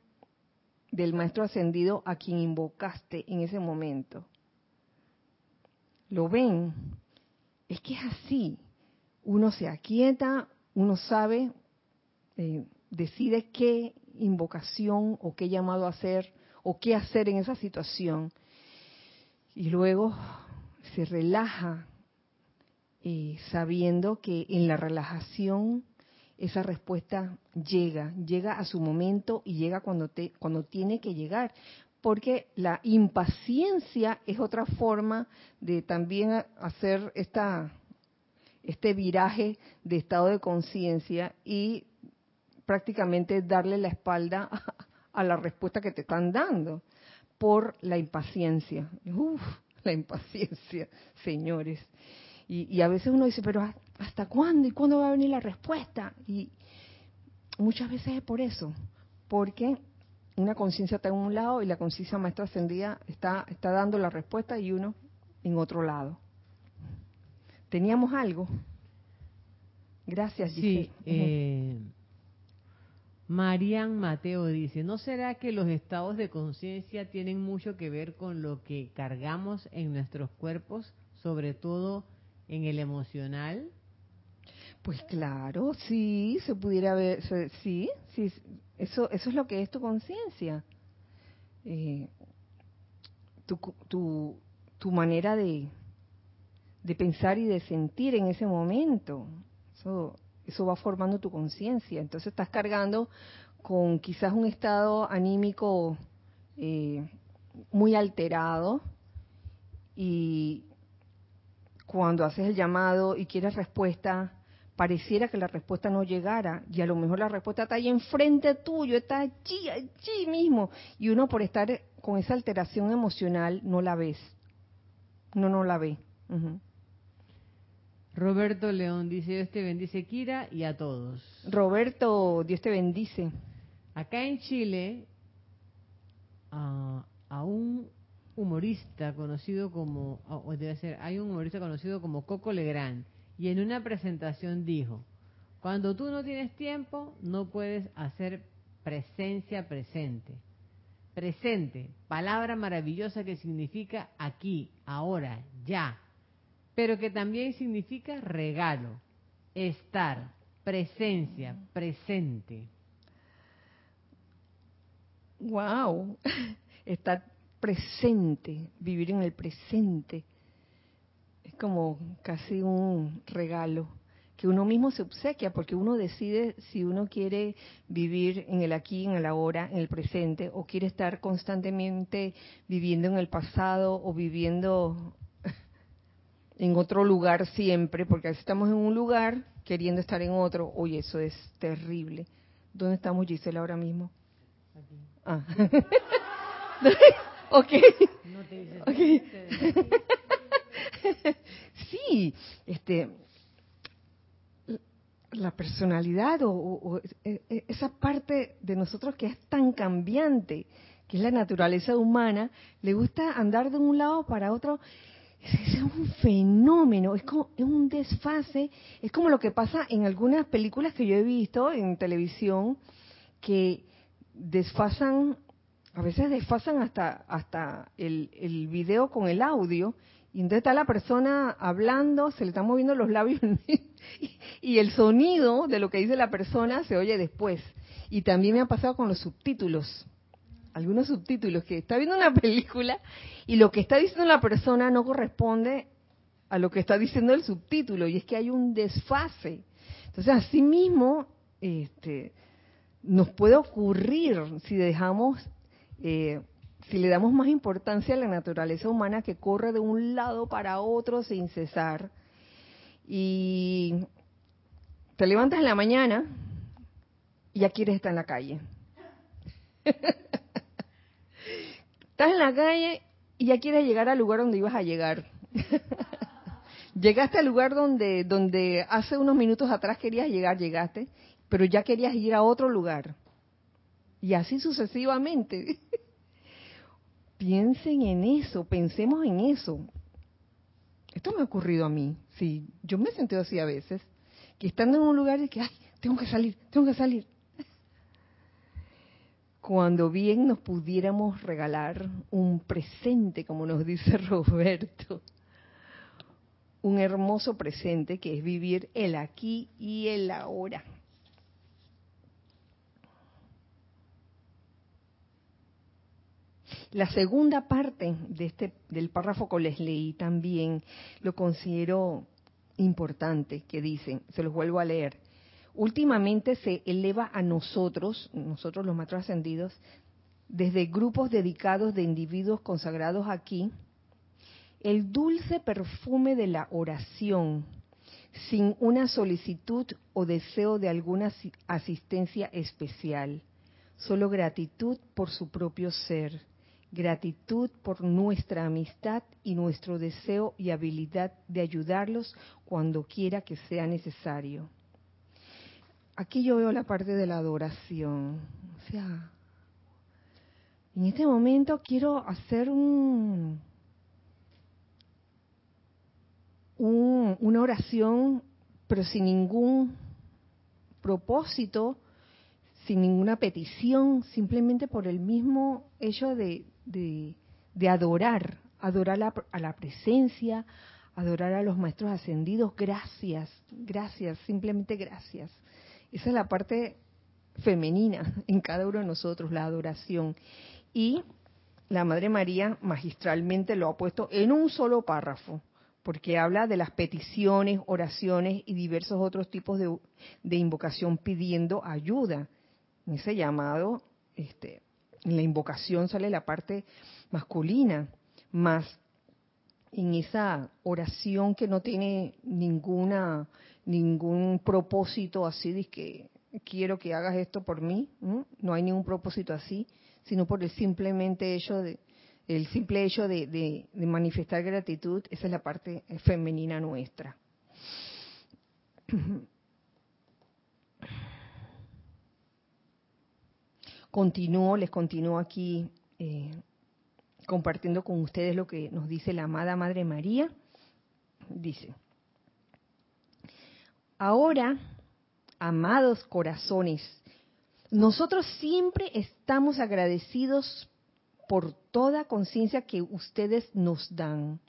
del maestro ascendido a quien invocaste en ese momento. lo ven, es que es así. Uno se aquieta, uno sabe, eh, decide qué invocación o qué llamado hacer o qué hacer en esa situación. Y luego se relaja eh, sabiendo que en la relajación esa respuesta llega, llega a su momento y llega cuando, te, cuando tiene que llegar. Porque la impaciencia es otra forma de también hacer esta, este viraje de estado de conciencia y prácticamente darle la espalda a la respuesta que te están dando por la impaciencia. Uf, la impaciencia, señores. Y, a veces uno dice, pero ¿hasta cuándo? ¿Y cuándo va a venir la respuesta? Y muchas veces es por eso, porque una conciencia está en un lado y la conciencia maestra ascendida está, está dando la respuesta y uno en otro lado. ¿Teníamos algo? Gracias,
Sí, eh, Marian Mateo dice, ¿no será que los estados de conciencia tienen mucho que ver con lo que cargamos en nuestros cuerpos, sobre todo en el emocional?
Pues claro, sí, se pudiera ver, sí, sí, eso, eso es lo que es tu conciencia. Eh, tu, tu, manera de, de pensar y de sentir en ese momento. Eso, eso va formando tu conciencia. Entonces estás cargando con quizás un estado anímico eh, muy alterado y cuando haces el llamado y quieres respuesta, pareciera que la respuesta no llegara y a lo mejor la respuesta está ahí enfrente tuyo, está allí, allí mismo y uno por estar con esa alteración emocional no la ves, no, no la ve.
Roberto León dice, Dios te bendice Kira y a todos.
Roberto, Dios te bendice.
Acá en Chile, a un humorista conocido como, o debe ser, hay un humorista conocido como Coco Legrand, y en una presentación dijo, cuando tú no tienes tiempo, no puedes hacer presencia presente. Presente, palabra maravillosa que significa aquí, ahora, ya, pero que también significa regalo, estar, presencia, presente.
Wow, estar presente, vivir en el presente. Es como casi un regalo que uno mismo se obsequia porque uno decide si uno quiere vivir en el aquí, en el ahora, en el presente o quiere estar constantemente viviendo en el pasado o viviendo en otro lugar siempre, porque a veces estamos en un lugar queriendo estar en otro. Oye, eso es terrible. ¿Dónde estamos, Gisela, ahora mismo? Aquí. Ah. Ok. No te okay. sí, este, la personalidad o, e, e, esa parte de nosotros que es tan cambiante, que es la naturaleza humana, le gusta andar de un lado para otro. Es, un fenómeno, es como es un desfase, es como lo que pasa en algunas películas que yo he visto en televisión que desfasan a veces desfasan hasta, hasta el, el video con el audio y entonces está la persona hablando, se le están moviendo los labios y el sonido de lo que dice la persona se oye después. Y también me ha pasado con los subtítulos. Algunos subtítulos que está viendo una película y lo que está diciendo la persona no corresponde a lo que está diciendo el subtítulo y es que hay un desfase. Entonces, así mismo, este, nos puede ocurrir si dejamos eh, si le damos más importancia a la naturaleza humana que corre de un lado para otro sin cesar, y te levantas en la mañana y ya quieres estar en la calle. Estás en la calle y ya quieres llegar al lugar donde ibas a llegar. llegaste al lugar donde, donde hace unos minutos atrás querías llegar, llegaste, pero ya querías ir a otro lugar. Y así sucesivamente. Piensen en eso, pensemos en eso. Esto me ha ocurrido a mí, sí, yo me he sentido así a veces, que estando en un lugar y que, ay, tengo que salir, tengo que salir. Cuando bien nos pudiéramos regalar un presente, como nos dice Roberto, un hermoso presente que es vivir el aquí y el ahora. La segunda parte de este del párrafo que les leí también lo considero importante, que dice, se los vuelvo a leer. Últimamente se eleva a nosotros, nosotros los maestros ascendidos, desde grupos dedicados de individuos consagrados aquí, el dulce perfume de la oración, sin una solicitud o deseo de alguna asistencia especial, solo gratitud por su propio ser, gratitud por nuestra amistad y nuestro deseo y habilidad de ayudarlos cuando quiera que sea necesario. Aquí yo veo la parte de la adoración. O sea, en este momento quiero hacer un, una oración, pero sin ningún propósito, sin ninguna petición, simplemente por el mismo hecho de, de, adorar, adorar a la presencia, adorar a los maestros ascendidos. Gracias, gracias, simplemente gracias. Esa es la parte femenina en cada uno de nosotros, la adoración. Y la Madre María magistralmente lo ha puesto en un solo párrafo, porque habla de las peticiones, oraciones y diversos otros tipos de, de invocación pidiendo ayuda. En ese llamado, este, en la invocación sale la parte masculina, más en esa oración que no tiene ninguna ningún propósito así de que quiero que hagas esto por mí, ¿no? hay ningún propósito así, sino por el simplemente hecho de el simple hecho de, manifestar gratitud, esa es la parte femenina nuestra. Continúo, les continúo aquí eh, compartiendo con ustedes lo que nos dice la amada Madre María. Dice, ahora, amados corazones, nosotros siempre estamos agradecidos por toda conciencia que ustedes nos dan,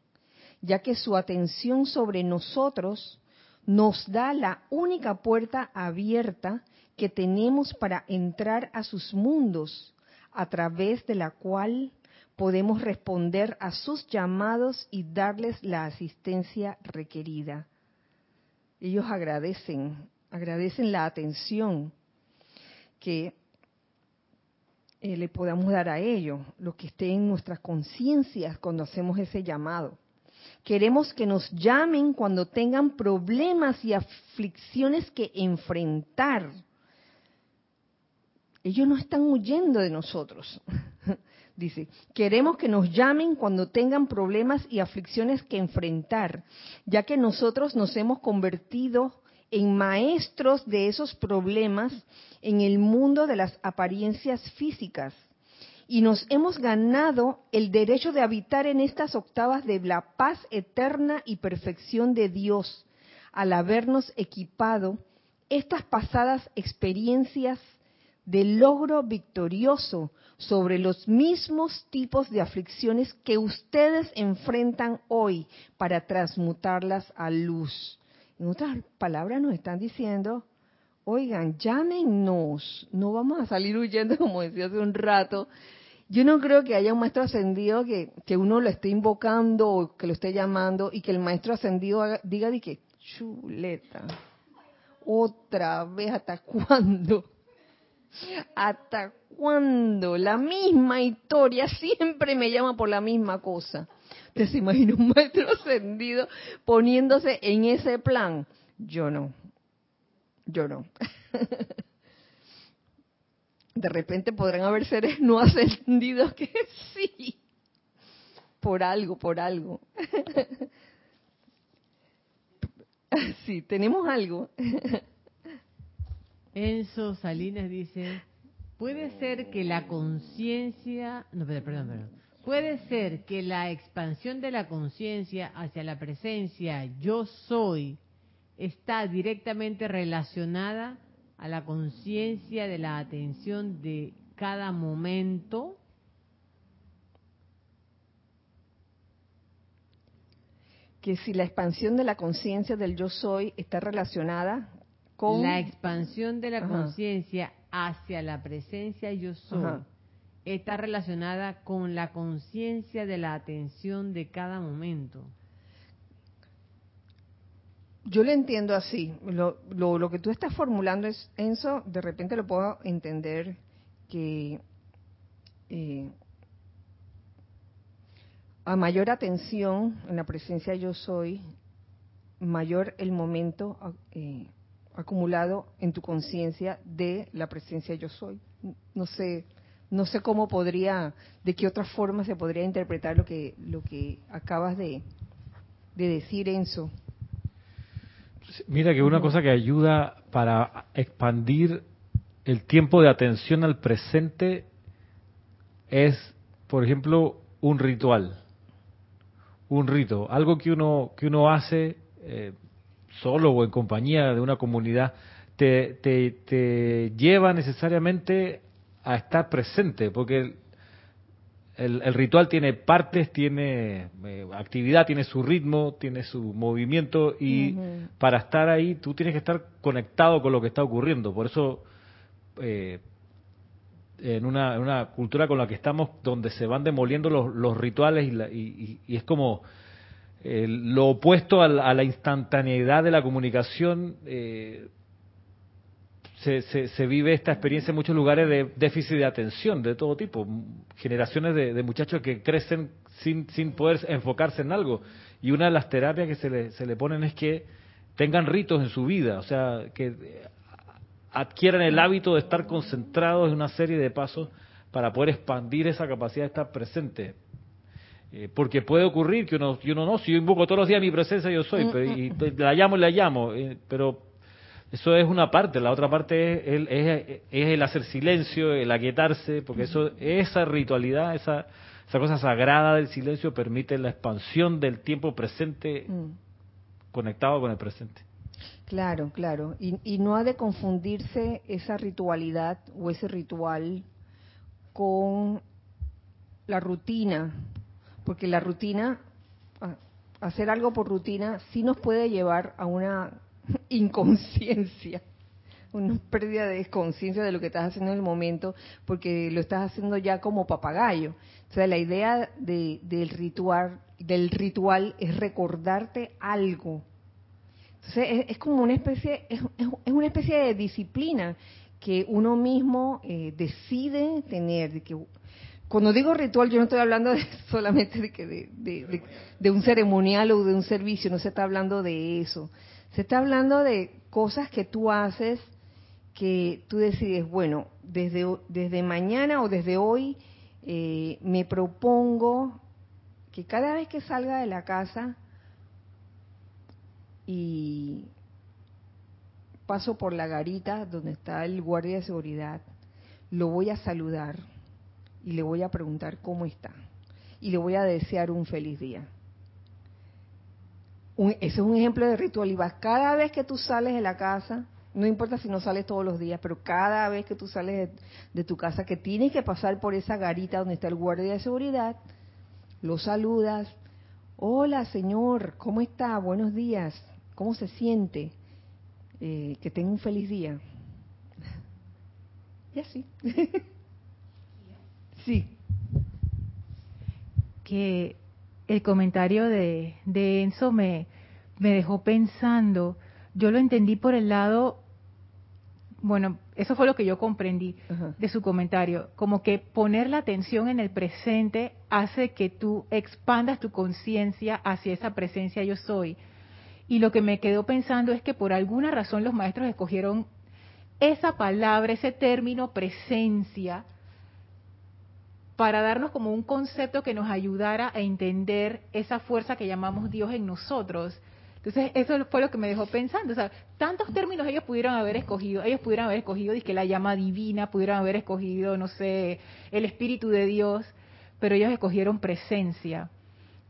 ya que su atención sobre nosotros nos da la única puerta abierta que tenemos para entrar a sus mundos, a través de la cual podemos responder a sus llamados y darles la asistencia requerida. Ellos agradecen, agradecen la atención que eh, le podamos dar a ellos, lo que esté en nuestras conciencias cuando hacemos ese llamado. Queremos que nos llamen cuando tengan problemas y aflicciones que enfrentar ellos no están huyendo de nosotros. Dice, queremos que nos llamen cuando tengan problemas y aflicciones que enfrentar, ya que nosotros nos hemos convertido en maestros de esos problemas en el mundo de las apariencias físicas. Y nos hemos ganado el derecho de habitar en estas octavas de la paz eterna y perfección de Dios, al habernos equipado estas pasadas experiencias de logro victorioso sobre los mismos tipos de aflicciones que ustedes enfrentan hoy para transmutarlas a luz. En otras palabras nos están diciendo, oigan, llámenos, no vamos a salir huyendo como decía hace un rato. Yo no creo que haya un maestro ascendido que, que uno lo esté invocando o que lo esté llamando y que el maestro ascendido diga de que chuleta, otra vez, ¿hasta cuándo? ¿Hasta cuándo? La misma historia siempre me llama por la misma cosa. ¿Te se imagina un maestro ascendido poniéndose en ese plan? Yo no. Yo no. De repente podrán haber seres no ascendidos que sí. Por algo, por algo. Sí, tenemos algo.
Enzo Salinas dice, puede ser que la conciencia, no, perdón, perdón, puede ser que la expansión de la conciencia hacia la presencia yo soy está directamente relacionada a la conciencia de la atención de cada momento.
que si la expansión de la conciencia del yo soy está relacionada con
La expansión de la conciencia hacia la presencia yo soy
Ajá.
está relacionada con la conciencia de la atención de cada momento.
Yo lo entiendo así. Lo, lo, lo que tú estás formulando es, Enzo, de repente lo puedo entender que eh, a mayor atención en la presencia yo soy, mayor el momento eh, acumulado en tu conciencia de la presencia yo soy. No sé, no sé cómo podría, de qué otra forma se podría interpretar lo que lo que acabas de, de decir, Enzo.
Mira que una cosa que ayuda para expandir el tiempo de atención al presente es, por ejemplo, un ritual, un rito, algo que uno que uno hace eh, solo o en compañía de una comunidad, te, te, te lleva necesariamente a estar presente, porque el, el, el ritual tiene partes, tiene eh, actividad, tiene su ritmo, tiene su movimiento y para estar ahí tú tienes que estar conectado con lo que está ocurriendo. Por eso eh, en, una, en una cultura con la que estamos, donde se van demoliendo los, los rituales y, la- y- y- y es como eh, lo opuesto a la, a la instantaneidad de la comunicación. eh, se, se- vive esta experiencia en muchos lugares de déficit de atención de todo tipo. Generaciones de, de muchachos que crecen sin, sin poder enfocarse en algo. Y una de las terapias que se le, se le ponen es que tengan ritos en su vida, o sea, que eh, adquieran el hábito de estar concentrados en una serie de pasos para poder expandir esa capacidad de estar presente. Eh, porque puede ocurrir que uno, que uno no, si yo invoco todos los días mi presencia, yo soy, pero, y la llamo y la llamo, eh, pero eso es una parte, la otra parte es el, es, es el hacer silencio, el aquietarse, porque eso, esa ritualidad, esa, esa cosa sagrada del silencio permite la expansión del tiempo presente
Mm.
conectado con el presente.
Claro, claro. Y, y no ha de confundirse esa ritualidad o ese ritual con la rutina, porque la rutina, a- hacer algo por rutina, sí nos puede llevar a una inconsciencia, una pérdida de conciencia de lo que estás haciendo en el momento, porque lo estás haciendo ya como papagayo. O sea, la idea de- del ritual, del ritual es recordarte algo. Entonces es, es como una especie, es, una especie de disciplina que uno mismo eh, decide tener. Cuando digo ritual, yo no estoy hablando de- solamente de, que de, un ceremonial o de un servicio, no se está hablando de eso. Se está hablando de cosas que tú haces que tú decides, bueno, desde, desde mañana o desde hoy eh, me propongo que cada vez que salga de la casa y paso por la garita donde está el guardia de seguridad, lo voy a saludar y le voy a preguntar cómo está y le voy a desear un feliz día. Ese es un ejemplo de ritual y vas cada vez que tú sales de la casa, no importa si no sales todos los días, pero cada vez que tú sales de, de tu casa, que tienes que pasar por esa garita donde está el guardia de seguridad, lo saludas, hola señor, ¿cómo está? Buenos días, ¿cómo se siente? Eh, que tenga un feliz día. Y así. sí.
que el comentario de, de Enzo me, me dejó pensando. Yo lo entendí por el lado, bueno, eso fue lo que yo comprendí de su comentario, como que poner la atención en el presente hace que tú expandas tu conciencia hacia esa presencia yo soy. Y lo que me quedó pensando es que por alguna razón los maestros escogieron esa palabra, ese término presencia, para darnos como un concepto que nos ayudara a entender esa fuerza que llamamos Dios en nosotros. Entonces, eso fue lo que me dejó pensando. O sea, tantos términos ellos pudieron haber escogido. Ellos pudieron haber escogido, la llama divina, pudieron haber escogido, no sé, el Espíritu de Dios, pero ellos escogieron presencia.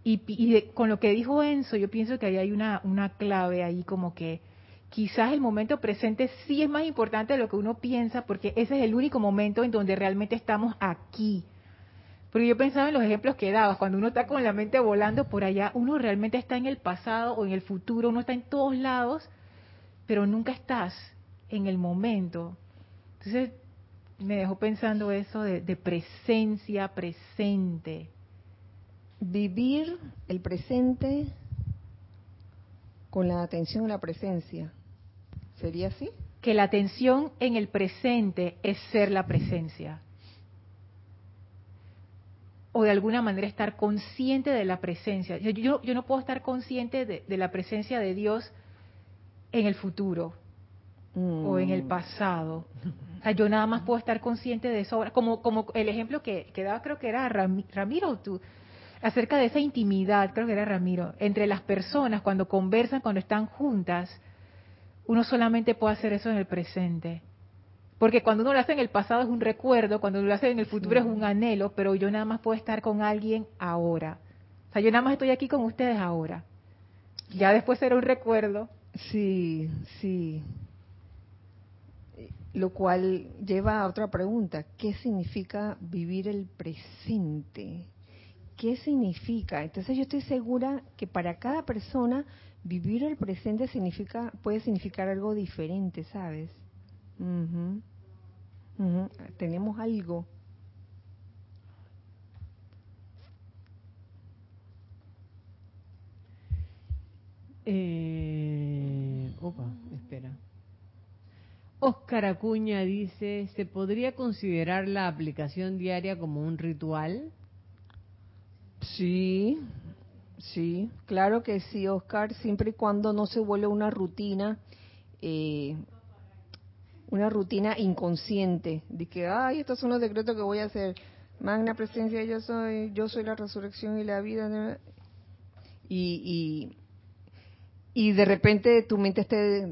Y, con lo que dijo Enzo, yo pienso que ahí hay una, una clave ahí como que quizás el momento presente sí es más importante de lo que uno piensa porque ese es el único momento en donde realmente estamos aquí. Porque yo pensaba en los ejemplos que dabas, cuando uno está con la mente volando por allá, uno realmente está en el pasado o en el futuro, uno está en todos lados, pero nunca estás en el momento. Entonces me dejó pensando eso de, de presencia presente.
Vivir el presente con la atención a la presencia. ¿Sería así?
Que la atención en el presente es ser la presencia. O de alguna manera estar consciente de la presencia. Yo, yo, yo no puedo estar consciente de, de, la presencia de Dios en el futuro mm. o en el pasado. O sea, yo nada más puedo estar consciente de eso. Como, como el ejemplo que, que daba, creo que era Ramiro, tú, acerca de esa intimidad, creo que era Ramiro, entre las personas cuando conversan, cuando están juntas, uno solamente puede hacer eso en el presente. Porque cuando uno lo hace en el pasado es un recuerdo, cuando uno lo hace en el futuro es un anhelo, pero yo nada más puedo estar con alguien ahora. O sea, yo nada más estoy aquí con ustedes ahora. Ya después será un recuerdo.
Sí, sí. Lo cual lleva a otra pregunta. ¿Qué significa vivir el presente? ¿qué significa? Entonces yo estoy segura que para cada persona vivir el presente significa puede significar algo diferente, ¿sabes? Tenemos algo.
Eh, opa, espera. Oscar Acuña dice, ¿se podría considerar la aplicación diaria como un ritual?
Sí, sí, claro que sí, Oscar, siempre y cuando no se vuelve una rutina, eh, una rutina inconsciente, de que, ay, estos son los decretos que voy a hacer, magna presencia, yo soy, yo soy la resurrección y la vida, y, y, y de repente tu mente esté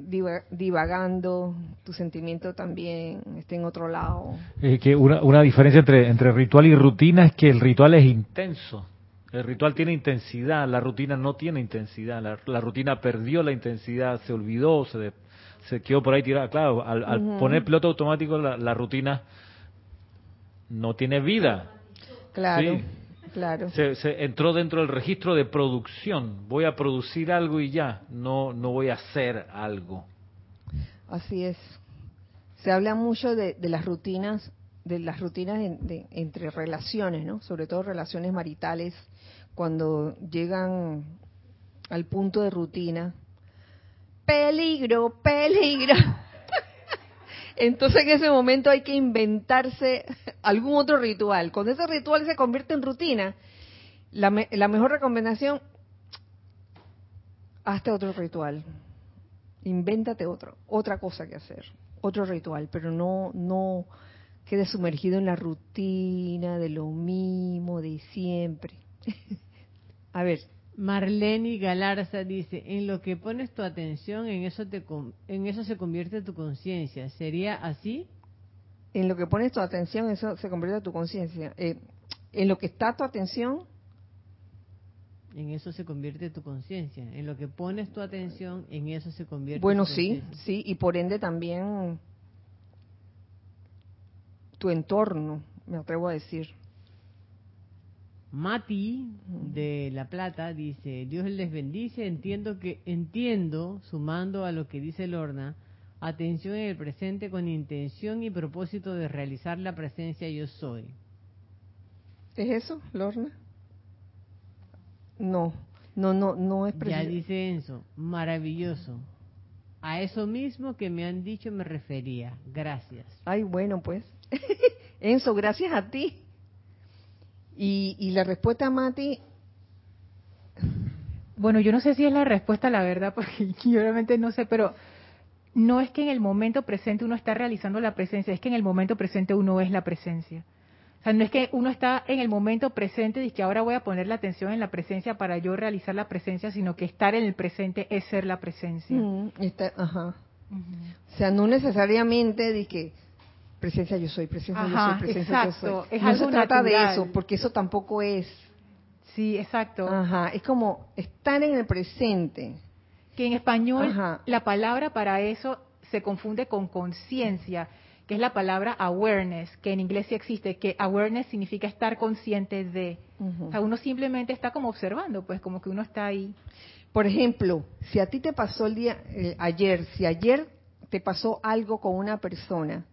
divagando, tu sentimiento también esté en otro lado.
que una, una diferencia entre, entre ritual y rutina es que el ritual es intenso el ritual tiene intensidad, la rutina no tiene intensidad. La, rutina perdió la intensidad, se olvidó, se, se quedó por ahí tirada. Claro, al, poner piloto automático, la, rutina no tiene vida.
Claro, claro.
Se, entró dentro del registro de producción. Voy a producir algo y ya, no, no voy a hacer algo.
Así es. Se habla mucho de, las rutinas de las rutinas entre relaciones, ¿no? Sobre todo relaciones maritales, cuando llegan al punto de rutina, peligro, peligro. Entonces en ese momento hay que inventarse algún otro ritual. Cuando ese ritual se convierte en rutina, la, mejor recomendación, hazte otro ritual. Invéntate otro, otra cosa que hacer, otro ritual, pero no, no quede sumergido en la rutina de lo mismo de siempre. A ver.
Marlene Galarza dice, en lo que pones tu atención, en eso, te, en eso se convierte tu conciencia. ¿Sería así?
En lo que pones tu atención, eso se convierte tu conciencia. Eh, en lo que está tu atención.
En eso se convierte tu conciencia. En lo que pones tu atención, en eso se convierte
Bueno, sí, sí, y por ende también tu entorno, me atrevo a decir.
Mati de La Plata dice, Dios les bendice, entiendo que, entiendo, sumando a lo que dice Lorna, atención en el presente con intención y propósito de realizar la presencia yo soy.
¿Es eso, Lorna? No, no, no, no es
Ya dice Enzo, maravilloso. A eso mismo que me han dicho me refería. Gracias.
Ay, bueno, pues. Enzo, gracias a ti. Y, la respuesta, Mati.
Bueno, yo no sé si es la respuesta, la verdad, porque yo realmente no sé, pero no es que en el momento presente uno está realizando la presencia, es que en el momento presente uno es la presencia. O sea, no es que uno está en el momento presente y que ahora voy a poner la atención en la presencia para yo realizar la presencia, sino que estar en el presente es ser la presencia.
Mm, ajá. O sea, no necesariamente de que presencia yo soy, presencia yo soy, presencia yo soy. Es no se trata de eso, porque eso tampoco es.
Sí, exacto.
Ajá, es como estar en el presente.
Que en español la palabra para eso se confunde con conciencia, que que es la palabra awareness, que en inglés sí existe, que awareness significa estar consciente de. O sea, uno simplemente está como observando, pues como que uno está ahí.
Por ejemplo, si a ti te pasó el día eh, ayer, si ayer te pasó algo con una persona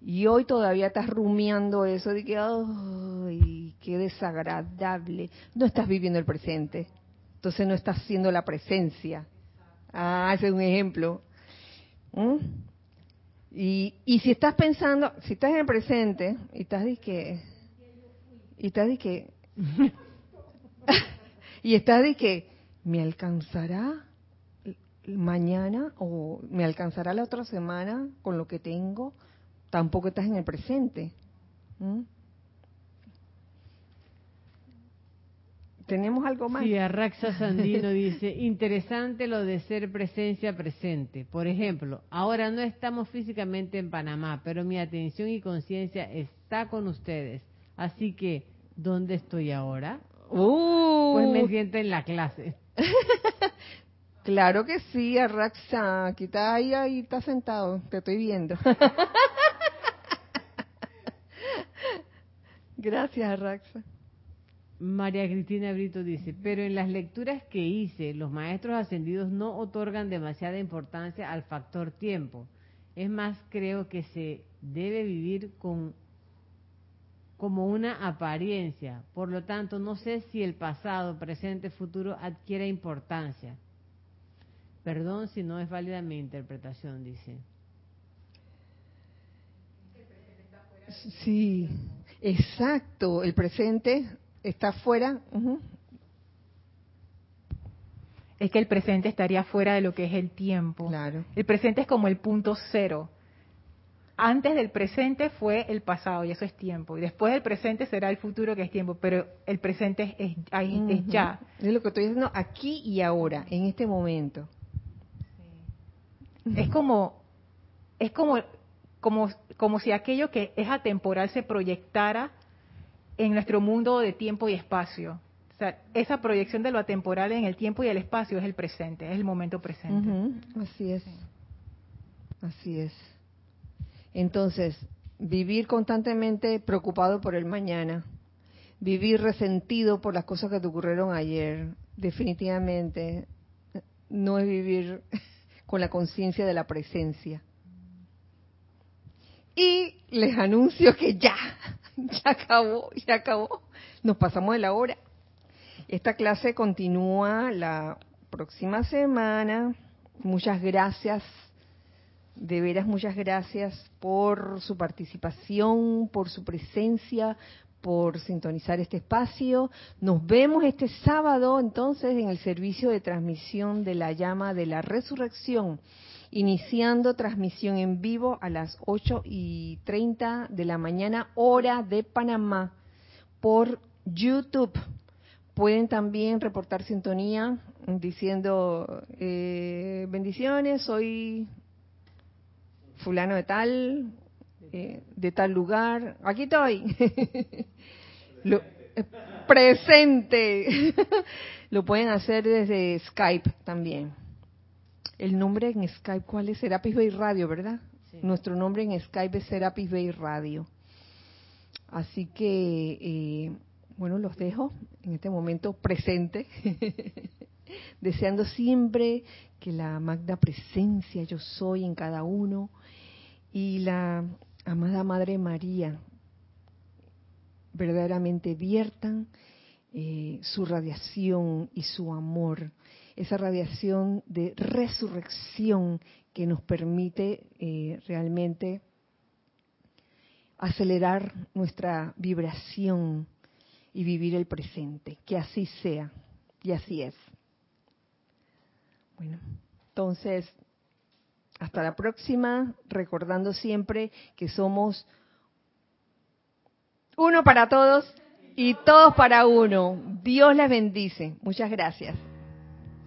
y hoy todavía estás rumiando eso de que, ay, qué desagradable, no estás viviendo el presente. Entonces no estás haciendo la presencia. Ah, ese es un ejemplo. ¿Mm? Y, y si estás pensando, si estás en el presente y estás de que, y estás de que, y estás de que, ¿me alcanzará mañana o me alcanzará la otra semana con lo que tengo? Tampoco estás en el presente. ¿Mm? ¿Tenemos algo más?
Sí, Arraxa Sandino dice, interesante lo de ser presencia presente. Por ejemplo, ahora no estamos físicamente en Panamá, pero mi atención y conciencia está con ustedes. Así que, ¿dónde estoy ahora?
Uh.
Pues me siento en la clase.
claro que sí, Arraxa. Aquí está ahí, ahí está sentado. Te estoy viendo. Gracias, Arraxa.
María Cristina Brito dice, pero en las lecturas que hice, los maestros ascendidos no otorgan demasiada importancia al factor tiempo. Es más, creo que se debe vivir con como una apariencia. Por lo tanto, no sé si el pasado, presente, futuro adquiere importancia. Perdón si no es válida mi interpretación, dice.
Sí, exacto. El presente está fuera.
Es que el presente estaría fuera de lo que es el tiempo.
Claro.
El presente es como el punto cero. Antes del presente fue el pasado y eso es tiempo. Y después del presente será el futuro que es tiempo. Pero el presente es, es, ya.
Es lo que estoy diciendo aquí y ahora, en este momento.
Es como, es como, como, como si aquello que es atemporal se proyectara en nuestro mundo de tiempo y espacio. O sea, esa proyección de lo atemporal en el tiempo y el espacio es el presente, es el momento presente.
Así es. Así es. Entonces, vivir constantemente preocupado por el mañana, vivir resentido por las cosas que te ocurrieron ayer, definitivamente no es vivir con la conciencia de la presencia. Y les anuncio que ya, ya acabó, ya acabó. Nos pasamos de la hora. Esta clase continúa la próxima semana. Muchas gracias, de veras muchas gracias por su participación, por su presencia, por sintonizar este espacio. Nos vemos este sábado entonces en el servicio de transmisión de la llama de la resurrección iniciando transmisión en vivo a las 8 y 30 de la mañana, hora de Panamá, por YouTube. Pueden también reportar sintonía diciendo eh, bendiciones, soy fulano de tal, eh, de tal lugar, aquí estoy. Lo, eh, presente. Lo pueden hacer desde Skype también. El nombre en Skype, ¿cuál es? Serapis Bay Radio, ¿verdad? Nuestro nombre en Skype es Serapis Bay Radio. Así que, eh, bueno, los dejo en este momento presente, deseando siempre que la magna presencia yo soy en cada uno y la amada Madre María verdaderamente viertan eh, su radiación y su amor esa radiación de resurrección que nos permite eh, realmente acelerar nuestra vibración y vivir el presente. Que así sea. Y así es. Bueno, entonces, hasta la próxima, recordando siempre que somos uno para todos y todos para uno. Dios les bendice. Muchas gracias.